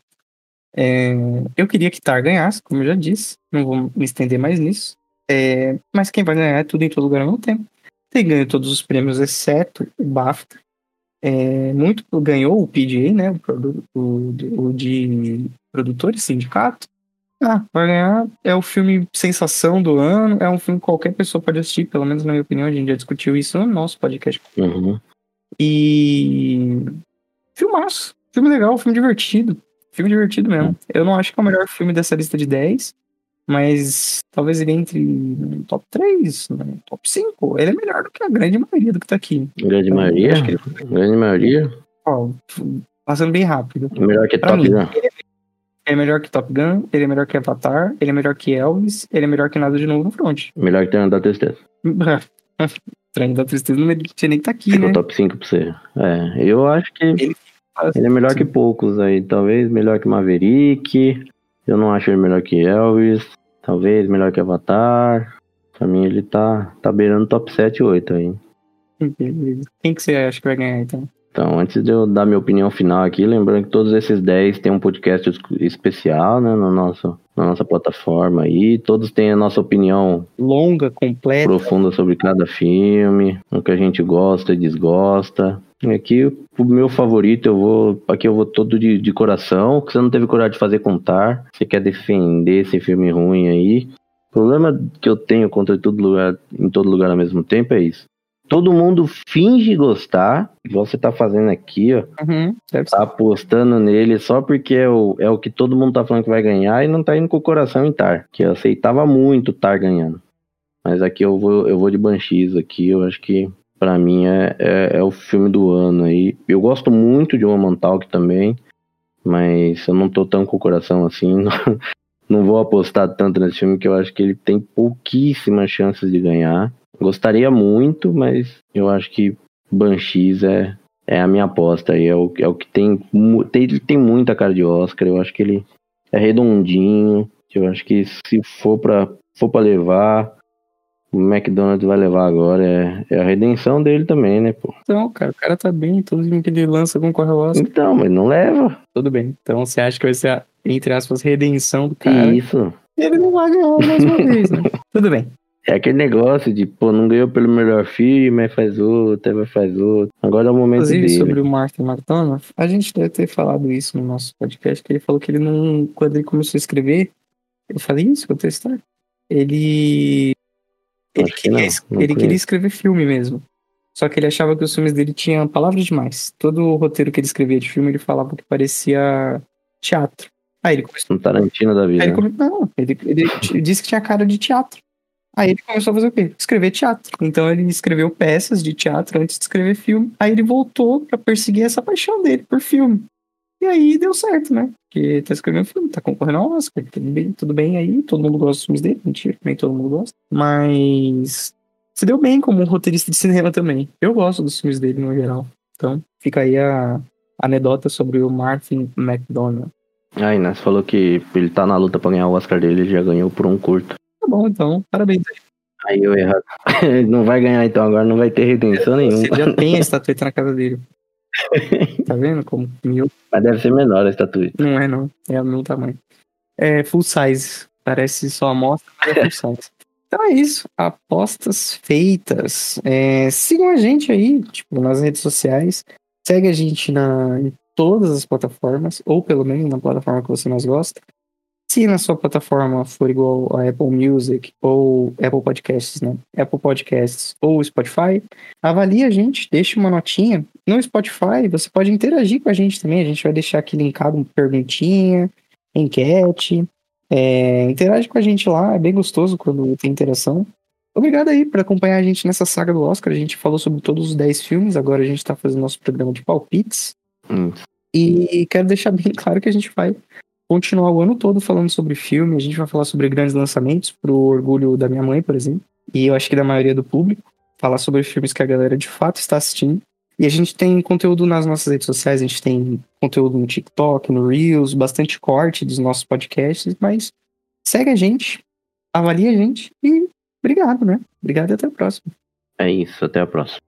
É, eu queria que Tar ganhasse, como eu já disse. Não vou me estender mais nisso. É, mas quem vai ganhar é tudo em todo lugar ao mesmo tempo. Tem ganho todos os prêmios, exceto o BAFTA. É, muito ganhou o PGA, né? O, o, o de produtores, sindicato. Ah, vai ganhar. É o filme sensação do ano. É um filme que qualquer pessoa pode assistir, pelo menos na minha opinião. A gente já discutiu isso no nosso podcast. Uhum. E. Filmaço. Filme legal, filme divertido. Filme divertido mesmo. Eu não acho que é o melhor filme dessa lista de 10, mas talvez ele entre no top 3, no top 5. Ele é melhor do que a grande maioria do que tá aqui. Grande Eu maioria? acho que ele- Grande maioria? Ó, passando bem rápido. Melhor que Pra Top mim, Gun. Ele é melhor que Top Gun, ele é melhor que Avatar, ele é melhor que Elvis, ele é melhor que Nada de Novo no Front. Melhor que Trem da Tristeza. Trem da Tristeza não merecia nem estar aqui, Ficou né? top 5 pra você. É, eu acho que ele, é melhor que poucos aí. Talvez melhor que Maverick. Eu não acho ele melhor que Elvis. Talvez melhor que Avatar. Pra mim ele tá, tá beirando top 7 8 aí. Beleza. Quem que você acha que vai ganhar, então? Então, antes de eu dar minha opinião final aqui, lembrando que todos esses 10 têm um podcast es- especial, né, no nosso, na nossa plataforma aí. Todos têm a nossa opinião Longa, completa. profunda sobre cada filme, o que a gente gosta e desgosta. E Aqui, o meu favorito, eu vou. Aqui eu vou todo de, de coração, que você não teve coragem de fazer contar. Você quer defender esse filme ruim aí. O problema que eu tenho contra todo lugar, em todo lugar ao mesmo tempo é isso. Todo mundo finge gostar, igual você tá fazendo aqui, ó. Uhum, Tá apostando nele só porque é o, é o que todo mundo tá falando que vai ganhar e não tá indo com o coração em Tar. Que eu aceitava muito Tar ganhando. Mas aqui eu vou, eu vou de Banshees aqui, eu acho que pra mim é, é, é o filme do ano aí. Eu gosto muito de Woman Talk também, mas eu não tô tão com o coração assim, não, não vou apostar tanto nesse filme que eu acho que ele tem pouquíssimas chances de ganhar. Gostaria muito, mas eu acho que Banshees é, é a minha aposta aí. É o, é o que tem, tem. Ele tem muita cara de Oscar. Eu acho que ele é redondinho. Eu acho que se for pra, for pra levar, o McDonald's vai levar agora. É, é a redenção dele também, né, pô? Então, cara, o cara tá bem, todo filme que ele lança concorre ao Oscar. Então, mas não leva. Tudo bem. Então você acha que vai ser a, entre aspas, redenção do cara? Isso. Ele não vai ganhar mais uma vez, né? Tudo bem. É aquele negócio de, pô, não ganhou pelo melhor filme, aí faz outro, aí vai faz outro. Agora é o momento Inclusive, dele. sobre o Martin McDonagh, a gente deve ter falado isso no nosso podcast, que ele falou que ele não, quando ele começou a escrever, eu falei isso, vou testar. Ele ele, que queria, não, não ele queria escrever filme mesmo. Só que ele achava que os filmes dele tinham palavras demais. Todo o roteiro que ele escrevia de filme, ele falava que parecia teatro. Aí ele começou. Um Tarantino da vida. Ele come... Não, ele, ele disse que tinha cara de teatro. Aí ele começou a fazer o quê? Escrever teatro. Então ele escreveu peças de teatro antes de escrever filme. Aí ele voltou pra perseguir essa paixão dele por filme. E aí deu certo, né? Porque tá escrevendo filme, tá concorrendo ao Oscar, tudo bem, tudo bem aí, todo mundo gosta dos filmes dele, mentira, nem todo mundo gosta. Mas se deu bem como roteirista de cinema também. Eu gosto dos filmes dele no geral. Então, fica aí a anedota sobre o Martin McDonald. Aí, né? Você falou que ele tá na luta pra ganhar o Oscar dele, ele já ganhou por um curto. Tá bom, então, parabéns aí. Aí eu errado. não vai ganhar então, agora não vai ter redenção nenhuma. Você já tem a estatueta na casa dele. tá vendo como mil? Mas deve ser menor a estatueta. Não é não, é o meu tamanho. É full size. Parece só amostra, mas é full size. Então é isso. Apostas feitas. É, sigam a gente aí, tipo, nas redes sociais. Segue a gente na, em todas as plataformas, ou pelo menos na plataforma que você mais gosta. Se na sua plataforma for igual a Apple Music ou Apple Podcasts, né? Apple Podcasts ou Spotify, avalie a gente, deixe uma notinha. No Spotify, você pode interagir com a gente também. A gente vai deixar aqui linkado uma perguntinha, enquete. É, interage com a gente lá, é bem gostoso quando tem interação. Obrigado aí por acompanhar a gente nessa saga do Oscar. A gente falou sobre todos os 10 filmes, agora a gente tá fazendo nosso programa de palpites. Hum. E quero deixar bem claro que a gente vai continuar o ano todo falando sobre filme, a gente vai falar sobre grandes lançamentos, pro orgulho da minha mãe, por exemplo, e eu acho que da maioria do público, falar sobre filmes que a galera de fato está assistindo. E a gente tem conteúdo nas nossas redes sociais, a gente tem conteúdo no TikTok, no Reels, bastante corte dos nossos podcasts, mas segue a gente, avalia a gente e obrigado, né? Obrigado e até a próxima. É isso, até a próxima.